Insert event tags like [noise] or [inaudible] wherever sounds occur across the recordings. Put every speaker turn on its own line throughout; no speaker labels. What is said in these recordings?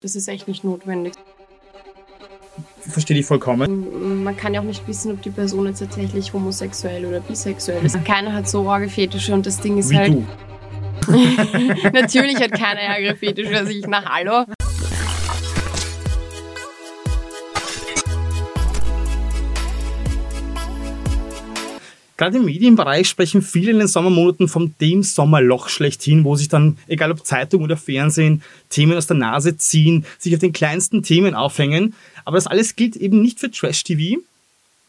Das ist echt nicht notwendig.
Verstehe ich vollkommen.
Man kann ja auch nicht wissen, ob die Person jetzt tatsächlich homosexuell oder bisexuell ist. Keiner hat so arge Fetische und das Ding ist
Wie
halt.
du. [laughs]
Natürlich hat keiner ärgere Fetische als ich. Na hallo.
Gerade im Medienbereich sprechen viele in den Sommermonaten vom dem Sommerloch schlechthin, wo sich dann, egal ob Zeitung oder Fernsehen, Themen aus der Nase ziehen, sich auf den kleinsten Themen aufhängen. Aber das alles gilt eben nicht für Trash-TV.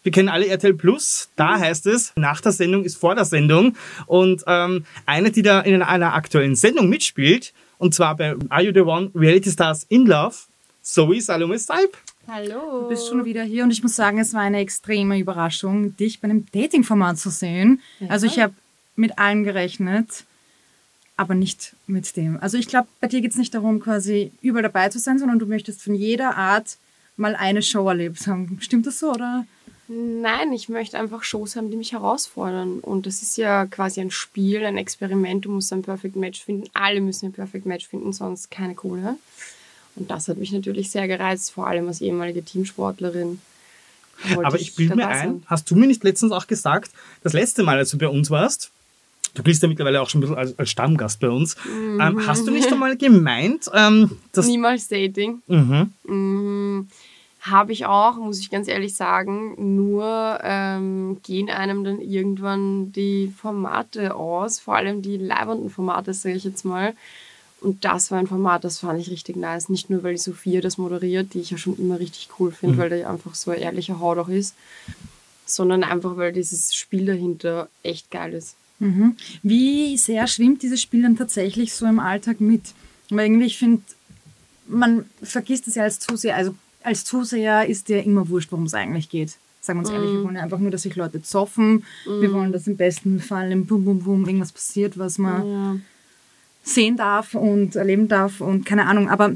Wir kennen alle RTL Plus. Da heißt es, nach der Sendung ist vor der Sendung. Und ähm, eine, die da in einer aktuellen Sendung mitspielt, und zwar bei Are You the One Reality Stars in Love, Zoe Salome Seib.
Hallo.
Du bist schon wieder hier und ich muss sagen, es war eine extreme Überraschung, dich bei einem Dating-Format zu sehen.
Ja.
Also ich habe mit allem gerechnet, aber nicht mit dem. Also ich glaube, bei dir geht es nicht darum, quasi überall dabei zu sein, sondern du möchtest von jeder Art mal eine Show erlebt haben. Stimmt das so, oder?
Nein, ich möchte einfach Shows haben, die mich herausfordern. Und das ist ja quasi ein Spiel, ein Experiment. Du musst ein Perfect Match finden. Alle müssen ein Perfect Match finden, sonst keine Kohle. Und das hat mich natürlich sehr gereizt, vor allem als ehemalige Teamsportlerin.
Aber ich bilde mir ein, hast du mir nicht letztens auch gesagt, das letzte Mal, als du bei uns warst, du bist ja mittlerweile auch schon ein bisschen als, als Stammgast bei uns, ähm, hast du nicht einmal gemeint, ähm, dass...
Niemals Dating.
Mhm.
Mhm. Habe ich auch, muss ich ganz ehrlich sagen. Nur ähm, gehen einem dann irgendwann die Formate aus, vor allem die leibenden Formate, sage ich jetzt mal. Und das war ein Format, das fand ich richtig nice. Nicht nur, weil die Sophia das moderiert, die ich ja schon immer richtig cool finde,
Mhm.
weil der einfach so ein ehrlicher Haut auch ist, sondern einfach, weil dieses Spiel dahinter echt geil ist.
Mhm. Wie sehr schwimmt dieses Spiel dann tatsächlich so im Alltag mit? Weil irgendwie, ich finde, man vergisst es ja als Zuseher. Also als Zuseher ist dir immer wurscht, worum es eigentlich geht. Sagen wir uns ehrlich, wir wollen ja einfach nur, dass sich Leute zoffen. Wir wollen, dass im besten Fall im Bum Bum Bum irgendwas passiert, was man. Sehen darf und erleben darf und keine Ahnung. Aber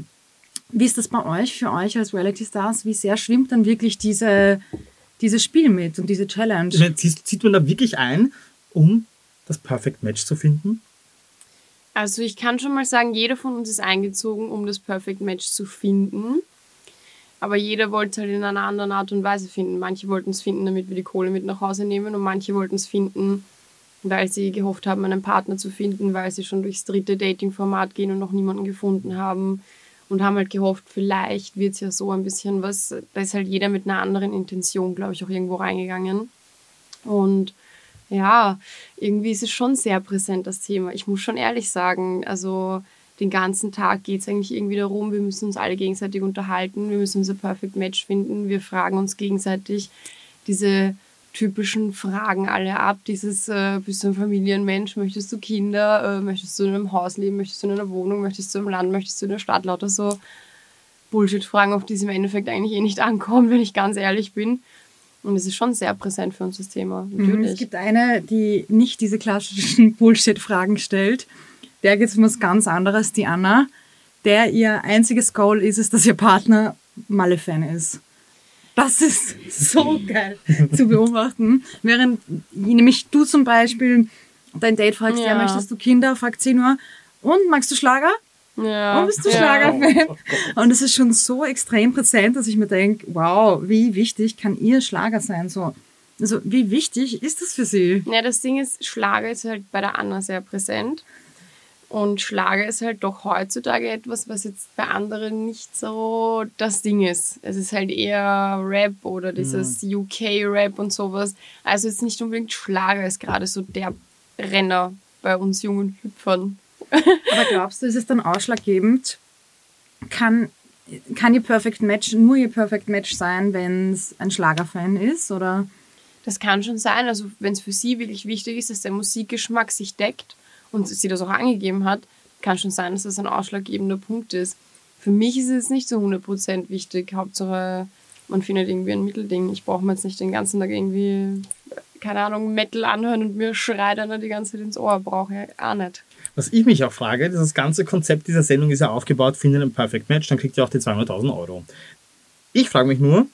wie ist das bei euch, für euch als Reality Stars? Wie sehr schwimmt dann wirklich diese, dieses Spiel mit und diese Challenge?
Meine, Zieht, zieht man da wirklich ein, um das Perfect Match zu finden?
Also ich kann schon mal sagen, jeder von uns ist eingezogen, um das Perfect Match zu finden. Aber jeder wollte es halt in einer anderen Art und Weise finden. Manche wollten es finden, damit wir die Kohle mit nach Hause nehmen und manche wollten es finden, weil sie gehofft haben, einen Partner zu finden, weil sie schon durchs dritte Dating-Format gehen und noch niemanden gefunden haben und haben halt gehofft, vielleicht wird es ja so ein bisschen was. Da ist halt jeder mit einer anderen Intention, glaube ich, auch irgendwo reingegangen. Und ja, irgendwie ist es schon sehr präsent, das Thema. Ich muss schon ehrlich sagen, also den ganzen Tag geht es eigentlich irgendwie darum, wir müssen uns alle gegenseitig unterhalten, wir müssen unser Perfect Match finden, wir fragen uns gegenseitig diese typischen Fragen alle ab. Dieses, äh, bist du ein Familienmensch, möchtest du Kinder, äh, möchtest du in einem Haus leben, möchtest du in einer Wohnung, möchtest du im Land, möchtest du in der Stadt, lauter so Bullshit-Fragen, auf die es im Endeffekt eigentlich eh nicht ankommt, wenn ich ganz ehrlich bin. Und es ist schon sehr präsent für uns das Thema,
Mhm,
natürlich.
Es gibt eine, die nicht diese klassischen [laughs] Bullshit-Fragen stellt. Der geht es um was ganz anderes, die Anna. Der ihr einziges Goal ist es, dass ihr Partner Malle-Fan ist. Das ist so geil zu beobachten. Während nämlich du zum Beispiel dein Date fragst, ja.
Ja.
möchtest du Kinder, fragt sie nur, und magst du Schlager?
ja.
Und bist du
ja.
Schlagerfan? Und es ist schon so extrem präsent, dass ich mir denke, wow, wie wichtig kann ihr Schlager sein? So, also wie wichtig ist das für sie?
Ja, das Ding ist, Schlager ist halt bei der Anna sehr präsent. Und Schlager ist halt doch heutzutage etwas, was jetzt bei anderen nicht so das Ding ist. Es ist halt eher Rap oder dieses UK-Rap und sowas. Also jetzt nicht unbedingt Schlager ist gerade so der Renner bei uns jungen Hüpfern.
Aber glaubst du, ist es dann ausschlaggebend? Kann, kann ihr Perfect Match nur ihr Perfect Match sein, wenn es ein Schlagerfan ist? Oder?
Das kann schon sein. Also wenn es für sie wirklich wichtig ist, dass der Musikgeschmack sich deckt und sie das auch angegeben hat, kann schon sein, dass das ein ausschlaggebender Punkt ist. Für mich ist es nicht so 100% wichtig. Hauptsache, man findet irgendwie ein Mittelding. Ich brauche mir jetzt nicht den ganzen Tag irgendwie, keine Ahnung, Metal anhören und mir schreit einer die ganze Zeit ins Ohr. Brauche ich auch nicht.
Was ich mich auch frage, das ganze Konzept dieser Sendung ist ja aufgebaut, findet ein Perfect Match, dann kriegt ihr auch die 200.000 Euro. Ich frage mich nur,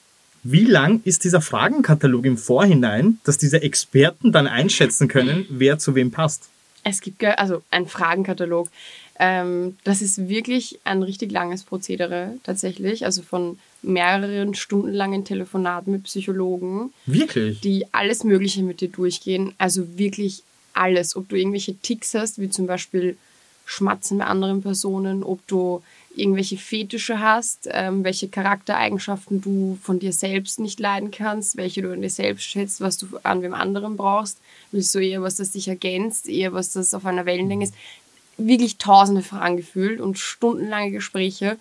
wie lang ist dieser Fragenkatalog im Vorhinein, dass diese Experten dann einschätzen können, wer zu wem passt?
Es gibt also einen Fragenkatalog. Ähm, das ist wirklich ein richtig langes Prozedere tatsächlich, also von mehreren stundenlangen Telefonaten mit Psychologen,
Wirklich?
die alles Mögliche mit dir durchgehen. Also wirklich alles. Ob du irgendwelche Ticks hast, wie zum Beispiel Schmatzen bei anderen Personen, ob du irgendwelche Fetische hast, ähm, welche Charaktereigenschaften du von dir selbst nicht leiden kannst, welche du an dir selbst schätzt, was du an wem anderen brauchst. Willst du eher was, das dich ergänzt, eher was, das auf einer Wellenlänge ist? Wirklich tausende Fragen gefühlt und stundenlange Gespräche.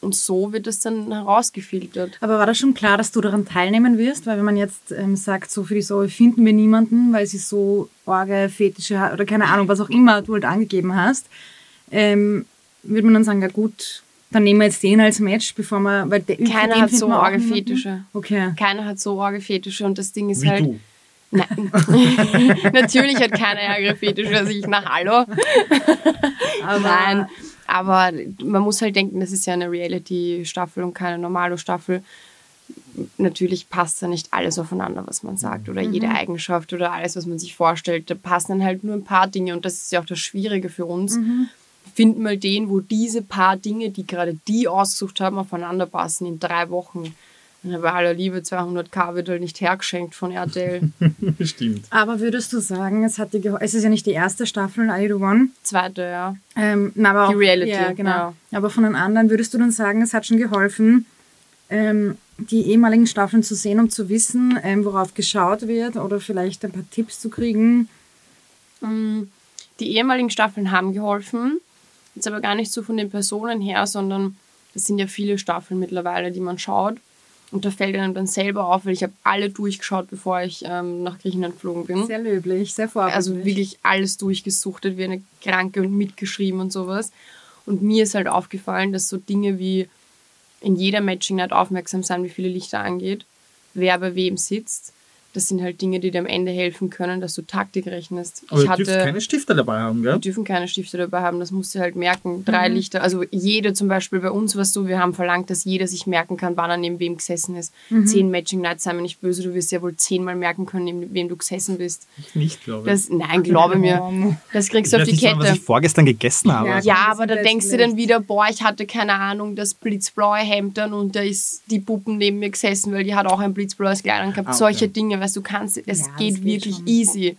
Und so wird es dann herausgefiltert.
Aber war das schon klar, dass du daran teilnehmen wirst? Weil wenn man jetzt ähm, sagt, so für die Zoe finden wir niemanden, weil sie so Orge, Fetische oder keine Ahnung, was auch immer du halt angegeben hast, ähm, würde man dann sagen, ja gut, dann nehmen wir jetzt den als Match, bevor wir... Weil der,
Keiner hat so
wir auch
arge
niemanden.
Fetische.
Okay.
Keiner hat so arge Fetische und das Ding ist
Wie
halt.
du.
Nein. [laughs] Natürlich hat keiner ärgere Fetische als ich nach Hallo.
Aber
Nein. Aber man muss halt denken, das ist ja eine Reality-Staffel und keine Normalo-Staffel. Natürlich passt da nicht alles aufeinander, was man sagt, oder jede Eigenschaft oder alles, was man sich vorstellt. Da passen dann halt nur ein paar Dinge und das ist ja auch das Schwierige für uns. Find mal den, wo diese paar Dinge, die gerade die ausgesucht haben, aufeinander passen in drei Wochen. Und bei aller Liebe 200k wird halt nicht hergeschenkt von RTL. [laughs]
Stimmt.
Aber würdest du sagen, es hat dir geholfen, es ist ja nicht die erste Staffel, I Do One.
Zweite, ja.
Ähm, na, aber
Die
auch,
Reality,
Ja, genau.
ja.
Aber von den anderen würdest du dann sagen, es hat schon geholfen, ähm, die ehemaligen Staffeln zu sehen, um zu wissen, ähm, worauf geschaut wird oder vielleicht ein paar Tipps zu kriegen?
Die ehemaligen Staffeln haben geholfen. Jetzt aber gar nicht so von den Personen her, sondern es sind ja viele Staffeln mittlerweile, die man schaut. Und da fällt einem dann selber auf, weil ich habe alle durchgeschaut, bevor ich ähm, nach Griechenland geflogen bin.
Sehr löblich, sehr vorbildlich.
also wirklich alles durchgesuchtet, wie eine Kranke und mitgeschrieben und sowas. Und mir ist halt aufgefallen, dass so Dinge wie in jeder Matching Night aufmerksam sein, wie viele Lichter angeht, wer bei wem sitzt. Das sind halt Dinge, die dir am Ende helfen können, dass du Taktik rechnest.
Aber
ich hatte,
keine Stifte dabei haben, gell?
wir dürfen keine Stifte dabei haben, das musst du halt merken. Drei Lichter, also jede zum Beispiel bei uns, was du, wir haben verlangt, dass jeder sich merken kann, wann er neben wem gesessen ist. Zehn Matching Nights, sei mir nicht böse, du wirst ja wohl zehnmal merken können, neben wem du gesessen bist.
Ich nicht, glaube ich.
Das, nein, glaube mir. Das kriegst du auf die
nicht, mal, was
Kette.
ich vorgestern gegessen habe.
Ja,
Ja, aber da denkst du
schlecht.
dann wieder, boah, ich hatte keine Ahnung, das blitzblaue Hemd dann und da ist die Puppen neben mir gesessen, weil die hat auch ein blitzblaues Kleid gehabt.
Ah, okay.
Solche Dinge, weißt du, kannst, es
Ja,
geht
geht
wirklich
schon.
easy.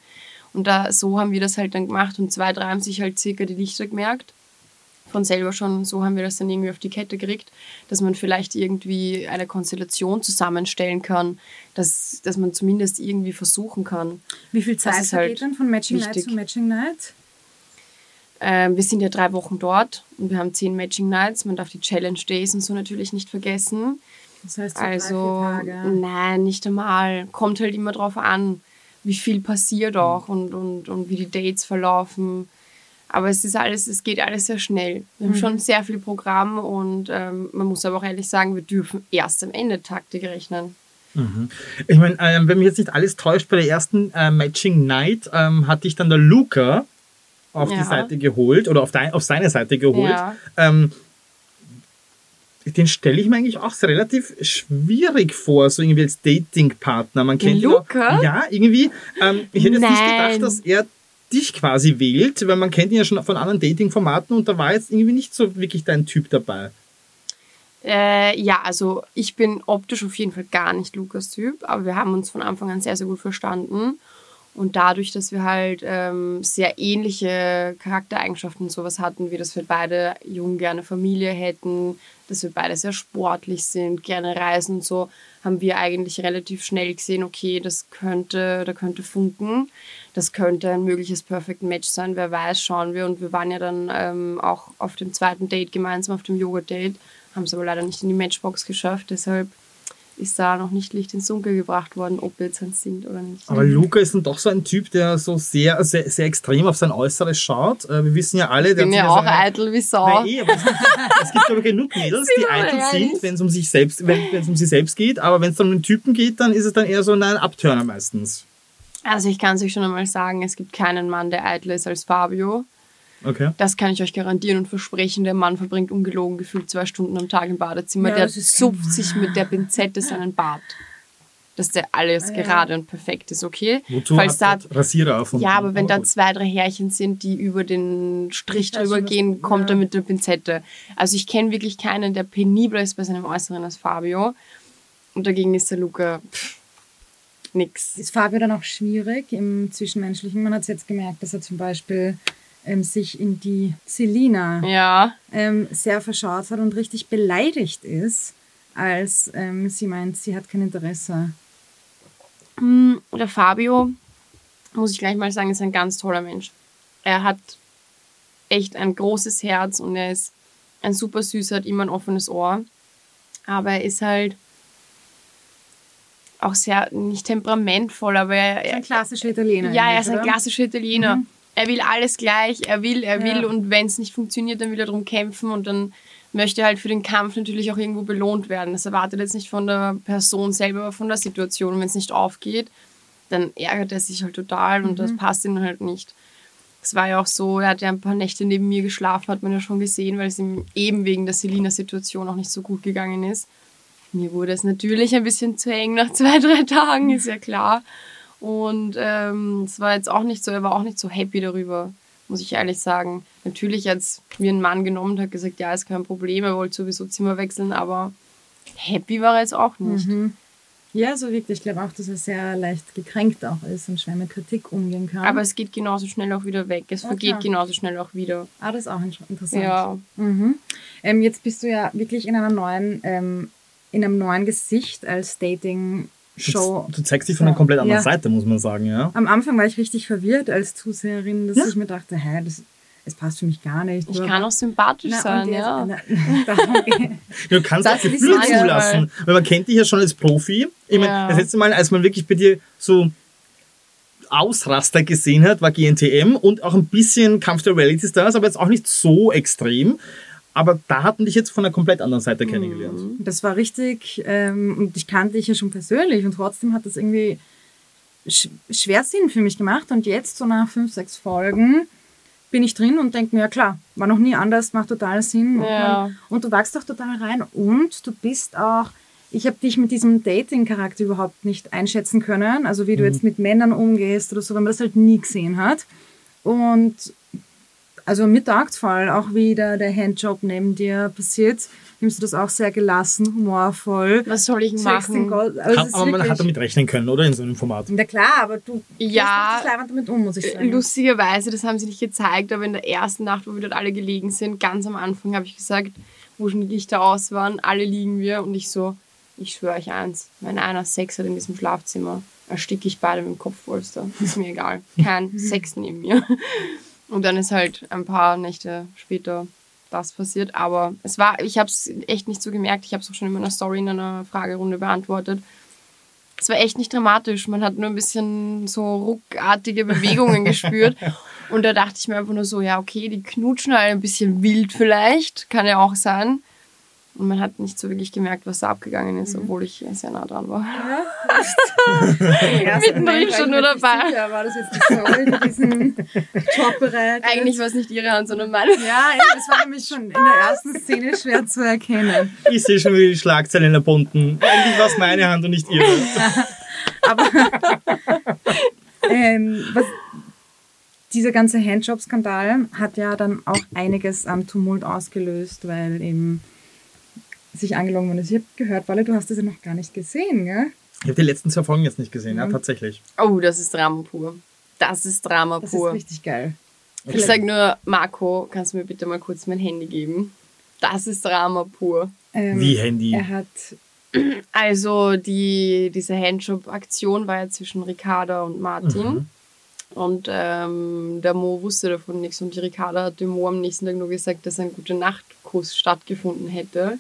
Und da, so haben wir das halt dann gemacht und zwei, drei haben sich halt circa die Lichter gemerkt. Von selber schon, so haben wir das dann irgendwie auf die Kette gekriegt, dass man vielleicht irgendwie eine Konstellation zusammenstellen kann, dass, dass man zumindest irgendwie versuchen kann.
Wie viel Zeit vergeht
halt
dann von Matching Night
wichtig.
zu Matching Night?
Ähm, wir sind ja drei Wochen dort und wir haben zehn Matching Nights. Man darf die Challenge Days und so natürlich nicht vergessen.
Das heißt so
Also,
drei, vier Tage.
nein, nicht einmal. Kommt halt immer drauf an, wie viel passiert auch und, und, und wie die Dates verlaufen. Aber es ist alles, es geht alles sehr schnell. Wir haben schon sehr viel Programm und ähm, man muss aber auch ehrlich sagen, wir dürfen erst am Ende Taktik rechnen.
Ich meine, ähm, wenn mich jetzt nicht alles täuscht, bei der ersten äh, Matching Night ähm, hat dich dann der Luca auf die
Ja.
Seite geholt oder auf, dein, auf seine Seite geholt.
Ja.
Ähm, den stelle ich mir eigentlich auch relativ schwierig vor, so irgendwie als Datingpartner. Man kennt ihn
Luca?
Auch, ja, irgendwie. Ähm, ich hätte jetzt nicht
Nein.
gedacht, dass er dich quasi wählt, weil man kennt ihn ja schon von anderen Dating-Formaten und da war jetzt irgendwie nicht so wirklich dein Typ dabei.
Äh, ja, also ich bin optisch auf jeden Fall gar nicht Lukas Typ, aber wir haben uns von Anfang an sehr, sehr gut verstanden. Und dadurch, dass wir halt ähm, sehr ähnliche Charaktereigenschaften und sowas hatten, wie dass wir beide jung gerne Familie hätten, dass wir beide sehr sportlich sind, gerne reisen und so, haben wir eigentlich relativ schnell gesehen, okay, das könnte, da könnte funken, das könnte ein mögliches Perfect Match sein, wer weiß, schauen wir. Und wir waren ja dann ähm, auch auf dem zweiten Date gemeinsam, auf dem Yoga-Date, haben es aber leider nicht in die Matchbox geschafft, deshalb ist da noch nicht Licht ins Dunkel gebracht worden, ob wir jetzt eins sind oder nicht.
Aber Luca ist dann doch so ein Typ, der so sehr, sehr, sehr extrem auf sein Äußeres schaut. Äh, Wir wissen ja alle,
ich
der
bin
hat
ja auch
seine-
eitel wie Sau.
Nein, eh, aber es gibt, es gibt aber genug Mädels, [laughs] die eitel
ehrlich?
sind, wenn es um sich selbst, wenn es um sie selbst geht, aber wenn es dann um den Typen geht, dann ist es dann eher so ein Abturner meistens.
Also ich kann es euch schon einmal sagen, es gibt keinen Mann, der eitler ist als Fabio.
Okay.
Das kann ich euch garantieren und versprechen. Der Mann verbringt ungelogen gefühlt zwei Stunden am Tag im Badezimmer.
Ja,
der zupft sich mit der [laughs] Pinzette seinen Bart. dass der alles
Ah, ja.
gerade und perfekt ist, okay?
Wozu
Falls da,
Rasierer erfunden?
ja, aber wenn da zwei, drei Härchen sind, die über den Strich drüber
was-
gehen, kommt
ja.
er mit der Pinzette. Also ich kenne wirklich keinen, der penibler ist bei seinem Äußeren als Fabio. Und dagegen ist der Luca pff, nix.
Ist Fabio dann auch schwierig im Zwischenmenschlichen? Man hat es jetzt gemerkt, dass er zum Beispiel ähm, sich in die Selina
Ja,
ähm, sehr verschaut hat und richtig beleidigt ist, als ähm, sie meint, sie hat kein Interesse.
Hm, Der Fabio, muss ich gleich mal sagen, ist ein ganz toller Mensch. Er hat echt ein großes Herz und er ist ein super süßer, hat immer ein offenes Ohr. Aber er ist halt auch sehr, nicht temperamentvoll, aber er,
Ein
er,
klassischer Italiener.
ja, er ist ein klassischer Italiener.
Mhm.
Er will alles gleich, er will, er will
Ja.
und wenn es nicht funktioniert, dann will er darum kämpfen und dann möchte er halt für den Kampf natürlich auch irgendwo belohnt werden. Das erwartet jetzt nicht von der Person selber, aber von der Situation. Und wenn es nicht aufgeht, dann ärgert er sich halt total und
Mhm.
das passt ihm halt nicht. Es war ja auch so, er hat ja ein paar Nächte neben mir geschlafen, hat man ja schon gesehen, weil es ihm eben wegen der Selina-Situation auch nicht so gut gegangen ist. Mir wurde es natürlich ein bisschen zu eng nach zwei, drei Tagen, ist ja klar. Und ähm, es war jetzt auch nicht so, er war auch nicht so happy darüber, muss ich ehrlich sagen. Natürlich hat es mir ein Mann genommen und hat gesagt, ja, ist kein Problem, er wollte sowieso Zimmer wechseln, aber happy war er jetzt auch nicht.
Mhm. Ja, so wirklich. Ich glaube auch, dass er sehr leicht gekränkt auch ist und schwer mit Kritik umgehen kann.
Aber es geht genauso schnell auch wieder weg. Es
Ja,
vergeht genauso schnell auch wieder.
ah, das ist auch inter- interessant.
Ja.
Mhm. Ähm, jetzt bist du ja wirklich in einer neuen, ähm, in einem neuen Gesicht als Dating-Show.
Du, du zeigst dich von einer komplett anderen
Ja.
Seite, muss man sagen, ja.
Am Anfang war ich richtig verwirrt als Zuseherin, dass
Ja.
ich mir dachte, hä, das, es passt für mich gar nicht.
Ich kann auch sympathisch
Na,
sein,
jetzt-
ja.
na, [laughs]
Du kannst
Das
auch Gefühle zulassen. Weil man kennt dich ja schon als Profi. Ich meine,
Ja.
das letzte Mal, als man wirklich bei dir so Ausraster gesehen hat, war GNTM und auch ein bisschen Kampf der Reality Stars, aber jetzt auch nicht so extrem. Aber da hatten dich jetzt von einer komplett anderen Seite kennengelernt.
Das war richtig, ähm, und ich kannte dich ja schon persönlich und trotzdem hat das irgendwie sch schwer Sinn für mich gemacht. Und jetzt, so nach fünf, sechs Folgen, bin ich drin und denke mir, ja klar, war noch nie anders, macht total Sinn.
Ja.
Und, und du wachst auch total rein und du bist auch, ich habe dich mit diesem Dating-Charakter überhaupt nicht einschätzen können, also wie du jetzt mit Männern umgehst oder so, weil man das halt nie gesehen hat. Und also mir taugt voll, auch wie da der Handjob neben dir passiert, nimmst du das auch sehr gelassen, humorvoll.
Was soll ich machen?
Gold- also ist
aber man hat damit rechnen können, oder? In so einem Format.
Ja klar, aber du
Ja.
gehst damit um, muss ich sagen.
Lustigerweise, das haben sie nicht gezeigt, aber in der ersten Nacht, wo wir dort alle gelegen sind, ganz am Anfang habe ich gesagt, wo schon die Lichter aus waren, alle liegen wir und ich so, ich schwöre euch eins, wenn einer Sex hat in diesem Schlafzimmer, ersticke ich beide mit dem Kopfpolster. Ist mir egal. Kein [laughs] Sex neben mir. Und dann ist halt ein paar Nächte später das passiert. Aber es war, ich habe es echt nicht so gemerkt. Ich habe es auch schon in meiner Story in einer Fragerunde beantwortet. Es war echt nicht dramatisch. Man hat nur ein bisschen so ruckartige Bewegungen [laughs] gespürt. Und da dachte ich mir einfach nur so, ja, okay, die knutschen halt ein bisschen wild vielleicht. Kann ja auch sein. Und man hat nicht so wirklich gemerkt, was da abgegangen ist, obwohl ich sehr nah dran war. [laughs] Mittendrin schon nur dabei.
Ja, war das jetzt die Story für diesen Job bereit?
Eigentlich war es nicht ihre Hand, sondern meine.
Ja, das war nämlich schon in der ersten Szene schwer zu erkennen.
Ich sehe schon wieder die Schlagzeilen in der bunten. Eigentlich war es meine Hand und nicht ihre. [laughs]
Ähm, was, dieser ganze Handjob-Skandal hat ja dann auch einiges an Tumult ausgelöst, weil eben sich angelogen worden ist. Ich habe gehört, Walle, du hast das ja noch gar nicht gesehen, gell?
Ich habe die letzten zwei Folgen jetzt nicht gesehen, ja, tatsächlich.
Oh, das ist Drama pur. Das ist Drama
Das
pur.
ist richtig geil.
Ich sag nur, Marco, kannst du mir bitte mal kurz mein Handy geben? Das ist Drama pur.
Ähm,
Wie Handy.
Er hat [clears throat]
Also die, diese Handjob-Aktion war ja zwischen Ricarda und Martin. Und ähm, der Mo wusste davon nichts. Und die Ricarda hat dem Mo am nächsten Tag nur gesagt, dass ein guter Nachtkuss stattgefunden hätte.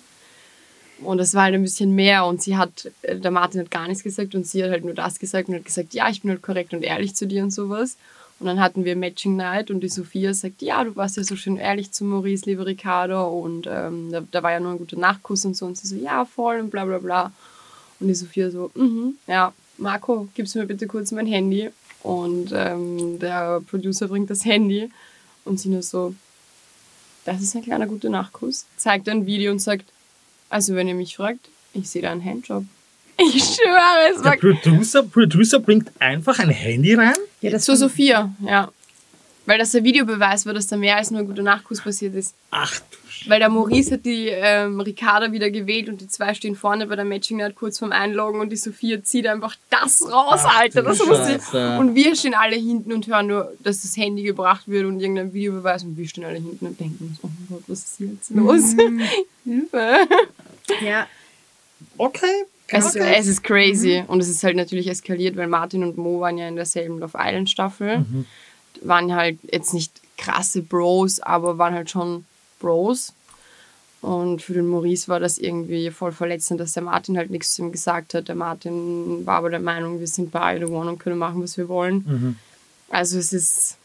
Und es war halt ein bisschen mehr. Und sie hat, äh, der Martin hat gar nichts gesagt und sie hat halt nur das gesagt und hat gesagt, ja, ich bin halt korrekt und ehrlich zu dir und sowas. Und dann hatten wir Matching Night und die Sophia sagt, ja, du warst ja so schön ehrlich zu Maurice, liebe Ricardo. Und ähm, da, da war ja nur ein guter Nachtkuss und so. Und sie so, ja, voll und bla bla bla. Und die Sophia so, mhm, ja, Marco, gibst du mir bitte kurz mein Handy. Und ähm, der Producer bringt das Handy und sie nur so, das ist ein kleiner guter Nachtkuss. Zeigt ein Video und sagt, also wenn ihr mich fragt, ich sehe da einen Handjob. [laughs] Ich schwöre, es
Der
war
Producer, Producer bringt einfach ein Handy rein.
Ja, das
zu Sophia, ja. Weil das der Videobeweis war, dass da mehr als nur ein guter Nachkuss passiert ist.
Ach du Sch
Weil der Maurice hat die ähm, Ricarda wieder gewählt und die zwei stehen vorne bei der Matching Night kurz vorm Einloggen und die Sophia zieht einfach das raus,
Ach,
Alter. Das muss.
Scheiße.
Und wir stehen alle hinten und hören nur, dass das Handy gebracht wird und irgendein Videobeweis und wir stehen alle hinten und denken uns, oh mein Gott, was ist hier jetzt los? [laughs] Hilfe.
Ja,
Okay.
Es,
Okay.
es ist crazy. Und es ist halt natürlich eskaliert, weil Martin und Mo waren ja in derselben Love Island Staffel. Waren halt jetzt nicht krasse Bros, aber waren halt schon Bros. Und für den Maurice war das irgendwie voll verletzend, dass der Martin halt nichts zu ihm gesagt hat. Der Martin war aber der Meinung, wir sind beide One und können machen, was wir wollen. Also es ist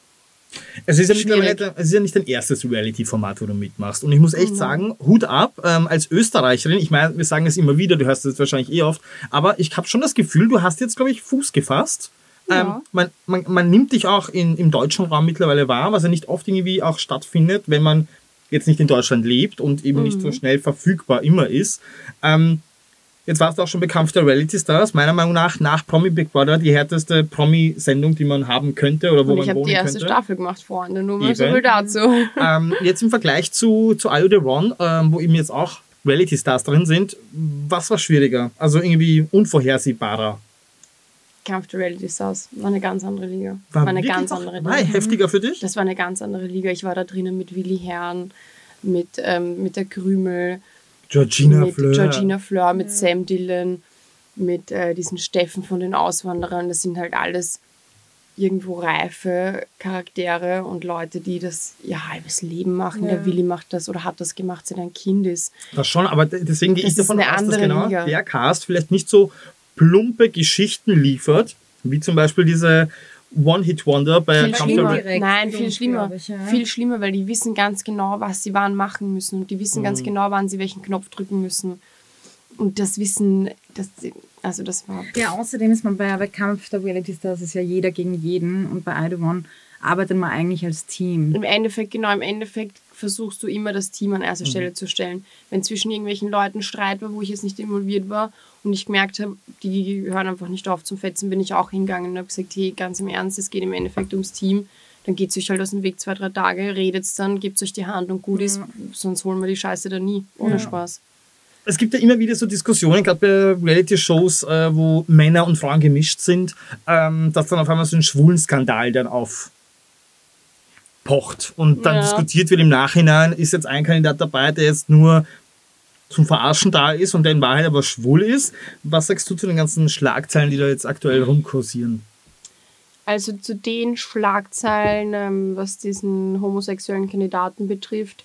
Es ist, ja dein, es ist ja nicht dein erstes Reality-Format, wo du mitmachst. Und ich muss echt
Mhm.
sagen, Hut ab, ähm, als Österreicherin, ich meine, wir sagen es immer wieder, du hörst es wahrscheinlich eh oft, aber ich habe schon das Gefühl, du hast jetzt, glaube ich, Fuß gefasst. Ähm,
Ja.
man, man, man nimmt dich auch in, im deutschen Raum mittlerweile wahr, was ja nicht oft irgendwie auch stattfindet, wenn man jetzt nicht in Deutschland lebt und eben nicht so schnell verfügbar immer ist. Ähm, Jetzt warst du auch schon bekannt der Reality Stars. Meiner Meinung nach nach Promi Big Brother die härteste Promi-Sendung, die man haben könnte oder wo
Und
man
ich habe
wohnen
die erste
könnte.
Staffel gemacht, Freunde. Nur mal so
Eben.
viel dazu.
ähm, jetzt im Vergleich zu, zu You The One, ähm, wo eben jetzt auch Reality Stars drin sind, was war schwieriger? Also irgendwie unvorhersehbarer.
Kampf der Reality Stars war eine ganz andere Liga.
War
War, eine ganz
auch-
andere
war
Liga.
heftiger für dich?
Das war eine ganz andere Liga. Ich war da drinnen mit Willi Herrn, mit, ähm, mit der Krümel,
Georgina
mit
Fleur.
Georgina Fleur, mit Sam Dillon, mit äh, diesen Steffen von den Auswanderern. Das sind halt alles irgendwo reife Charaktere und Leute, die das ihr halbes Leben machen. Der Willi macht das oder hat das gemacht, seit er ein Kind ist.
Das schon, aber de- deswegen gehe ich
ist
davon aus, dass genau
Liga.
der Cast vielleicht nicht so plumpe Geschichten liefert, wie zum Beispiel diese One-Hit-Wonder bei
Viel schlimmer. Nein, viel schlimmer.
ich, ja.
Viel schlimmer, weil die wissen ganz genau, was sie wann machen müssen und die wissen ganz
Mhm.
genau, wann sie welchen Knopf drücken müssen. Und das Wissen, das, also das war.
Ja, außerdem ist man bei, bei Kampf der Reality Stars ist ja jeder gegen jeden und bei I The One arbeitet man eigentlich als Team.
Im Endeffekt, genau, im Endeffekt versuchst du immer das Team an erster Stelle zu stellen. Wenn zwischen irgendwelchen Leuten Streit war, wo ich jetzt nicht involviert war und ich gemerkt habe, die hören einfach nicht auf zum Fetzen, bin ich auch hingegangen und habe gesagt, hey, ganz im Ernst, es geht im Endeffekt ums Team. Dann geht es euch halt aus dem Weg zwei, drei Tage, redet dann, gebt euch die Hand und gut ist, sonst holen wir die Scheiße da nie. Ohne Spaß.
Es gibt ja immer wieder so Diskussionen, gerade bei Reality-Shows, äh, wo Männer und Frauen gemischt sind, ähm, dass dann auf einmal so ein schwulen Skandal dann aufpocht. Und dann
Ja.
diskutiert wird im Nachhinein, ist jetzt ein Kandidat dabei, der jetzt nur zum Verarschen da ist und der in Wahrheit aber schwul ist. Was sagst du zu den ganzen Schlagzeilen, die da jetzt aktuell rumkursieren?
Also zu den Schlagzeilen, ähm, was diesen homosexuellen Kandidaten betrifft,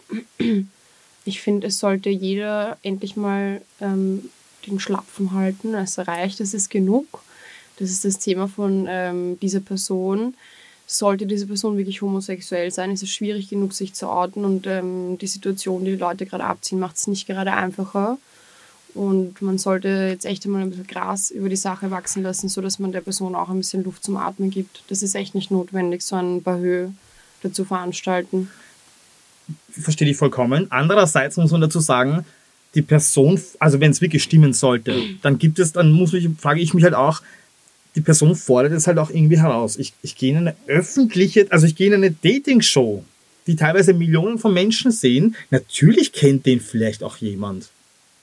ich finde, es sollte jeder endlich mal ähm, den Schlapfen halten. Es reicht, es ist genug. Das ist das Thema von ähm, dieser Person. Sollte diese Person wirklich homosexuell sein, ist es schwierig genug, sich zu outen und ähm, die Situation, die die Leute gerade abziehen, macht es nicht gerade einfacher. Und man sollte jetzt echt einmal ein bisschen Gras über die Sache wachsen lassen, sodass man der Person auch ein bisschen Luft zum Atmen gibt. Das ist echt nicht notwendig, so ein Bahö dazu veranstalten.
verstehe ich vollkommen. Andererseits muss man dazu sagen, die Person, also wenn es wirklich stimmen sollte, dann gibt es, dann muss ich, frage ich mich halt auch, die Person fordert es halt auch irgendwie heraus. Ich, ich gehe in eine öffentliche, also ich gehe in eine Dating-Show, die teilweise Millionen von Menschen sehen. Natürlich kennt den vielleicht auch jemand.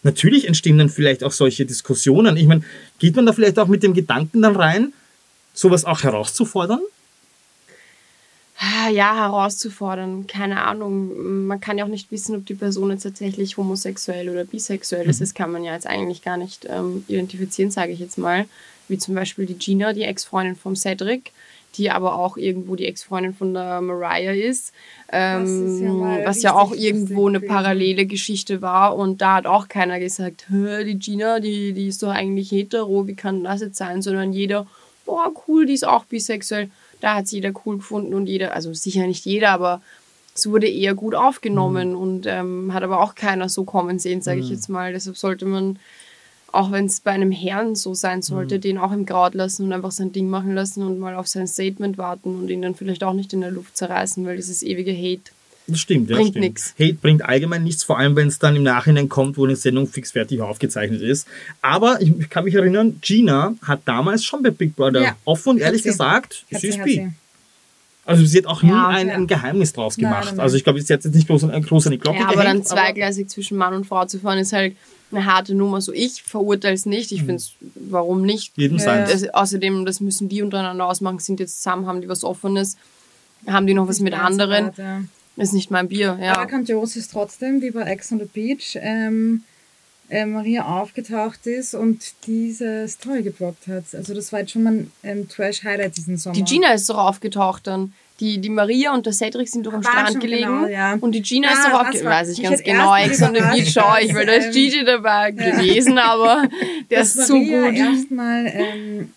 Natürlich entstehen dann vielleicht auch solche Diskussionen. Ich meine, geht man da vielleicht auch mit dem Gedanken dann rein, sowas auch herauszufordern?
Ah, Ja, herauszufordern, keine Ahnung. Man kann ja auch nicht wissen, ob die Person jetzt tatsächlich homosexuell oder bisexuell ist. Das kann man ja jetzt eigentlich gar nicht ähm, identifizieren, sage ich jetzt mal. Wie zum Beispiel die Gina, die Ex-Freundin vom Cedric, die aber auch irgendwo die Ex-Freundin von der Mariah ist. Ähm,
ist ja
was ja auch irgendwo eine parallele Geschichte war. Und da hat auch keiner gesagt, "Hä, die Gina, die, die ist doch eigentlich hetero, wie kann das jetzt sein? Sondern jeder, boah, cool, die ist auch bisexuell. Da hat es jeder cool gefunden und jeder, also sicher nicht jeder, aber es wurde eher gut aufgenommen und ähm, hat aber auch keiner so kommen sehen, sage ich jetzt mal. Deshalb sollte man, auch wenn es bei einem Herrn so sein sollte, den auch im Kraut lassen und einfach sein Ding machen lassen und mal auf sein Statement warten und ihn dann vielleicht auch nicht in der Luft zerreißen, weil dieses ewige Hate
Das stimmt, ja.
Bringt
stimmt.
nix.
Hate bringt allgemein nichts, vor allem wenn es dann im Nachhinein kommt, wo eine Sendung fix fertig aufgezeichnet ist. Aber ich kann mich erinnern, Gina hat damals schon bei Big Brother
Ja.
offen und ehrlich
sie.
gesagt,
Hat
sie ist bi. Also sie hat auch nie
Ja,
ein,
ja.
ein Geheimnis draus gemacht.
nein.
Also ich glaube, sie hat jetzt nicht groß, an- groß an die Glocke
Ja, aber
gehängt.
dann zweigleisig zwischen Mann und Frau zu fahren, ist halt eine harte Nummer. So, ich verurteile es nicht. Ich finde es, warum nicht?
jedem sein.
Das, außerdem, das müssen die untereinander ausmachen, sind jetzt zusammen, haben die was Offenes, haben die noch was mit anderen.
ja.
Ist nicht mein Bier, ja.
Aber grandios ist trotzdem, wie bei Ex on the Beach, ähm, äh, Maria aufgetaucht ist und diese Story geblockt hat. Also das war jetzt schon mal ein ähm, Trash-Highlight diesen Sommer.
Die Gina ist doch aufgetaucht dann. Die, die Maria und der Cedric sind doch am Strand gelegen.
genau, ja.
Und die Gina ist
Ah,
doch
das
aufgetaucht. Weiß ich
mich
ganz genau. Ex on the Beach schaue ich, weil da ist Gigi dabei gewesen, aber [laughs] der ist so
Maria
gut.
erstmal ähm,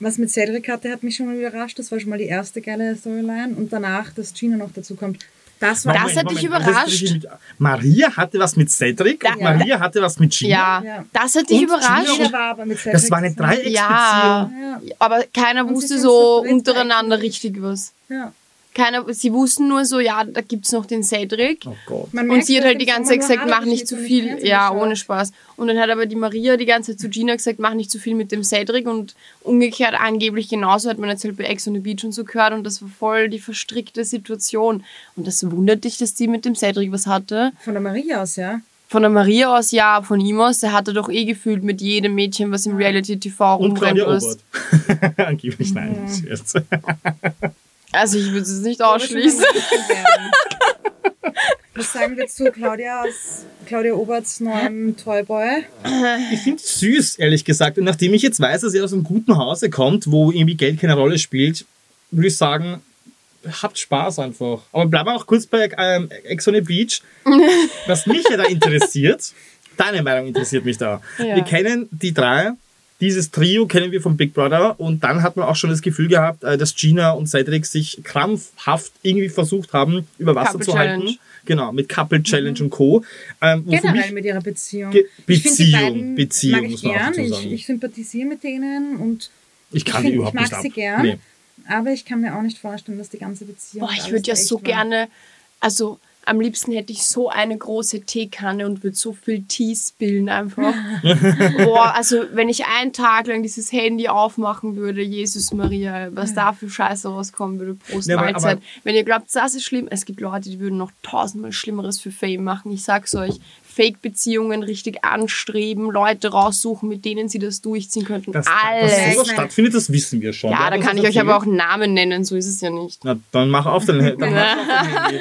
was mit Cedric hatte, hat mich schon mal überrascht. Das war schon mal die erste geile Storyline. Und danach, dass Gina noch dazu kommt. Das war
Das hat dich
das
überrascht?
mit- Maria hatte was mit Cedric
Da-
und Maria hatte was mit Gina.
Ja,
Ja.
das hat dich
Und
überrascht.
Jeder war aber mit Cedric.
Das war eine. Dreiecksbeziehung.
Ja,
Ja.
aber keiner
Und
wusste so untereinander richtig was.
Ja.
Keiner, sie wussten nur so, ja, da gibt's noch den Cedric.
Oh Gott.
Man
Und sie hat halt die ganze Zeit gesagt, mach nicht zu viel. Ja, ohne Spaß. Und dann hat aber die Maria die ganze Zeit zu Gina gesagt, mach nicht zu viel mit dem Cedric. Und umgekehrt angeblich genauso hat man jetzt halt bei Ex on the Beach und so gehört. Und das war voll die verstrickte Situation. Und das wundert dich, dass die mit dem Cedric was hatte.
Von der Maria aus, ja.
Von der Maria aus, ja, von ihm aus, der hatte doch eh gefühlt mit jedem Mädchen, was im Reality-TV
Und
rumrennt.
Obert. [laughs] Angeblich nein. ist jetzt- [laughs]
Also ich würde es nicht ausschließen. [laughs]
Was sagen wir zu Claudia aus Claudia Oberts neuem Toyboy?
Ich finde es süß, ehrlich gesagt. Und nachdem ich jetzt weiß, dass er aus einem guten Hause kommt, wo irgendwie Geld keine Rolle spielt, würde ich sagen, habt Spaß einfach. Aber bleiben wir auch kurz bei ähm, Ex on the Beach. [laughs] Was mich ja da interessiert, deine Meinung interessiert mich da.
Ja.
Wir kennen die drei, dieses Trio kennen wir von Big Brother und dann hat man auch schon das Gefühl gehabt, äh, dass Gina und Cedric sich krampfhaft irgendwie versucht haben, über Wasser
Couple
zu halten.
Challenge.
Genau, mit Couple Challenge und Co. Ähm,
Generell
mich
mit ihrer Beziehung.
Ge-
Ich
Beziehung, Beziehung,
mag ich
muss man auch
gern. Ich,
sagen.
ich sympathisiere mit denen und
Ich kann
find-
die überhaupt
ich mag
nicht
sie
ab.
gern.
Nee.
aber ich kann mir auch nicht vorstellen, dass die ganze Beziehung.
Boah, ich würde ja so
war.
gerne, also am liebsten hätte ich so eine große Teekanne und würde so viel Tee spillen einfach. [laughs] Boah, also wenn ich einen Tag lang dieses Handy aufmachen würde, Jesus Maria, was da für Scheiße rauskommen würde, Prost
Ja, aber-
Mahlzeit.
aber-
wenn ihr glaubt, das ist schlimm, es gibt Leute, die würden noch tausendmal Schlimmeres für Fame machen. Ich sag's euch, Fake-Beziehungen richtig anstreben, Leute raussuchen, mit denen sie das durchziehen könnten.
Dass,
Alles.
dass sowas stattfindet, das wissen wir schon.
ja, da
hat
kann ich euch aber auch Namen nennen, so ist es ja nicht.
Na, dann mach auf dein. Dann mach auf dein Handy.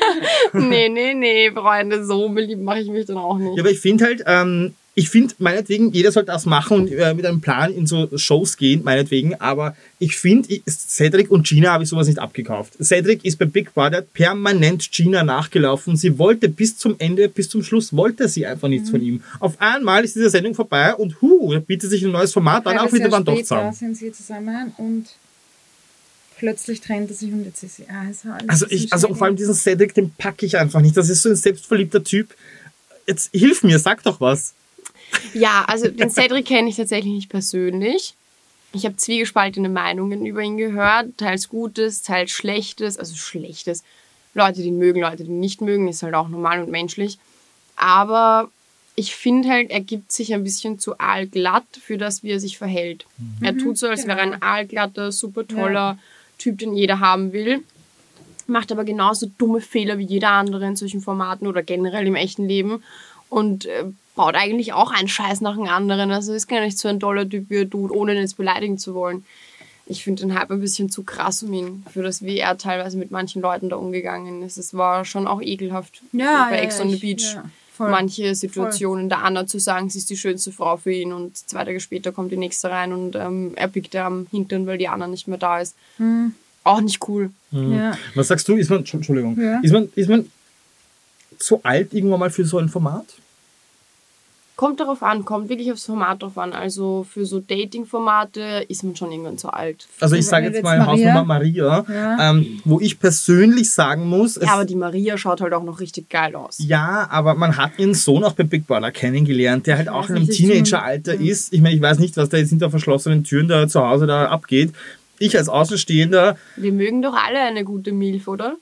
[laughs]
nee, nee, nee, Freunde, so beliebt mache ich mich dann auch nicht.
Ja, aber ich finde halt, ähm, ich finde meinetwegen, jeder soll das machen und äh, mit einem Plan in so Shows gehen, meinetwegen, aber ich finde, Cedric und Gina habe ich sowas nicht abgekauft. Cedric ist bei Big Brother permanent Gina nachgelaufen. Sie wollte bis zum Ende, bis zum Schluss, wollte sie einfach nichts
Mhm.
von ihm. Auf einmal ist diese Sendung vorbei und hu, da bietet sich ein neues Format an, auch wieder
Jahr
waren doch zusammen.
sind sie zusammen und plötzlich trennt er sich und jetzt ist sie. Ah, ist alles
Also ich, also vor allem diesen Cedric, den packe ich einfach nicht. Das ist so ein selbstverliebter Typ. Jetzt hilf mir, sag doch was.
Ja, also den Cedric kenne ich tatsächlich nicht persönlich. Ich habe zwiegespaltene Meinungen über ihn gehört, teils Gutes, teils Schlechtes, also Schlechtes. Leute, die ihn mögen, Leute, die ihn nicht mögen, ist halt auch normal und menschlich. Aber ich finde halt, er gibt sich ein bisschen zu aalglatt für das, wie er sich verhält. Er tut so, als wäre er ein aalglatter, super toller Typ, den jeder haben will. Macht aber genauso dumme Fehler wie jeder andere in solchen Formaten oder generell im echten Leben. Und äh, baut eigentlich auch einen Scheiß nach dem anderen. Also ist gar nicht so ein toller Typ, wie er tut, ohne ihn jetzt beleidigen zu wollen. Ich finde den Hype ein bisschen zu krass um ihn, für das, wie er teilweise mit manchen Leuten da umgegangen ist. Es war schon auch ekelhaft
Ja,
bei
ja,
Ex on the
ich-
Beach.
ja, voll.
Manche Situationen, der Anna zu sagen, sie ist die schönste Frau für ihn und zwei Tage später kommt die nächste rein und ähm, er pickt ihr am Hintern, weil die Anna nicht mehr da ist.
Hm.
Auch nicht cool.
Ja.
Was sagst du? Ist man, Entschuldigung,
Ja.
ist man, ist man zu alt irgendwann mal für so ein Format?
Kommt darauf an, kommt wirklich aufs Format drauf an. Also für so Dating-Formate ist man schon irgendwann zu alt.
Also ich sage jetzt mal
Maria-
Hausnummer Maria,
Ja.
ähm, wo ich persönlich sagen muss,
Ja, aber die Maria schaut halt auch noch richtig geil aus.
ja, aber man hat ihren Sohn auch bei Big Brother kennengelernt, der halt
Ich
auch in einem Teenageralter ist. Ich meine, ich weiß nicht, was da jetzt hinter verschlossenen Türen da zu Hause da abgeht. Ich als Außenstehender,
Wir mögen doch alle eine gute Milf, oder?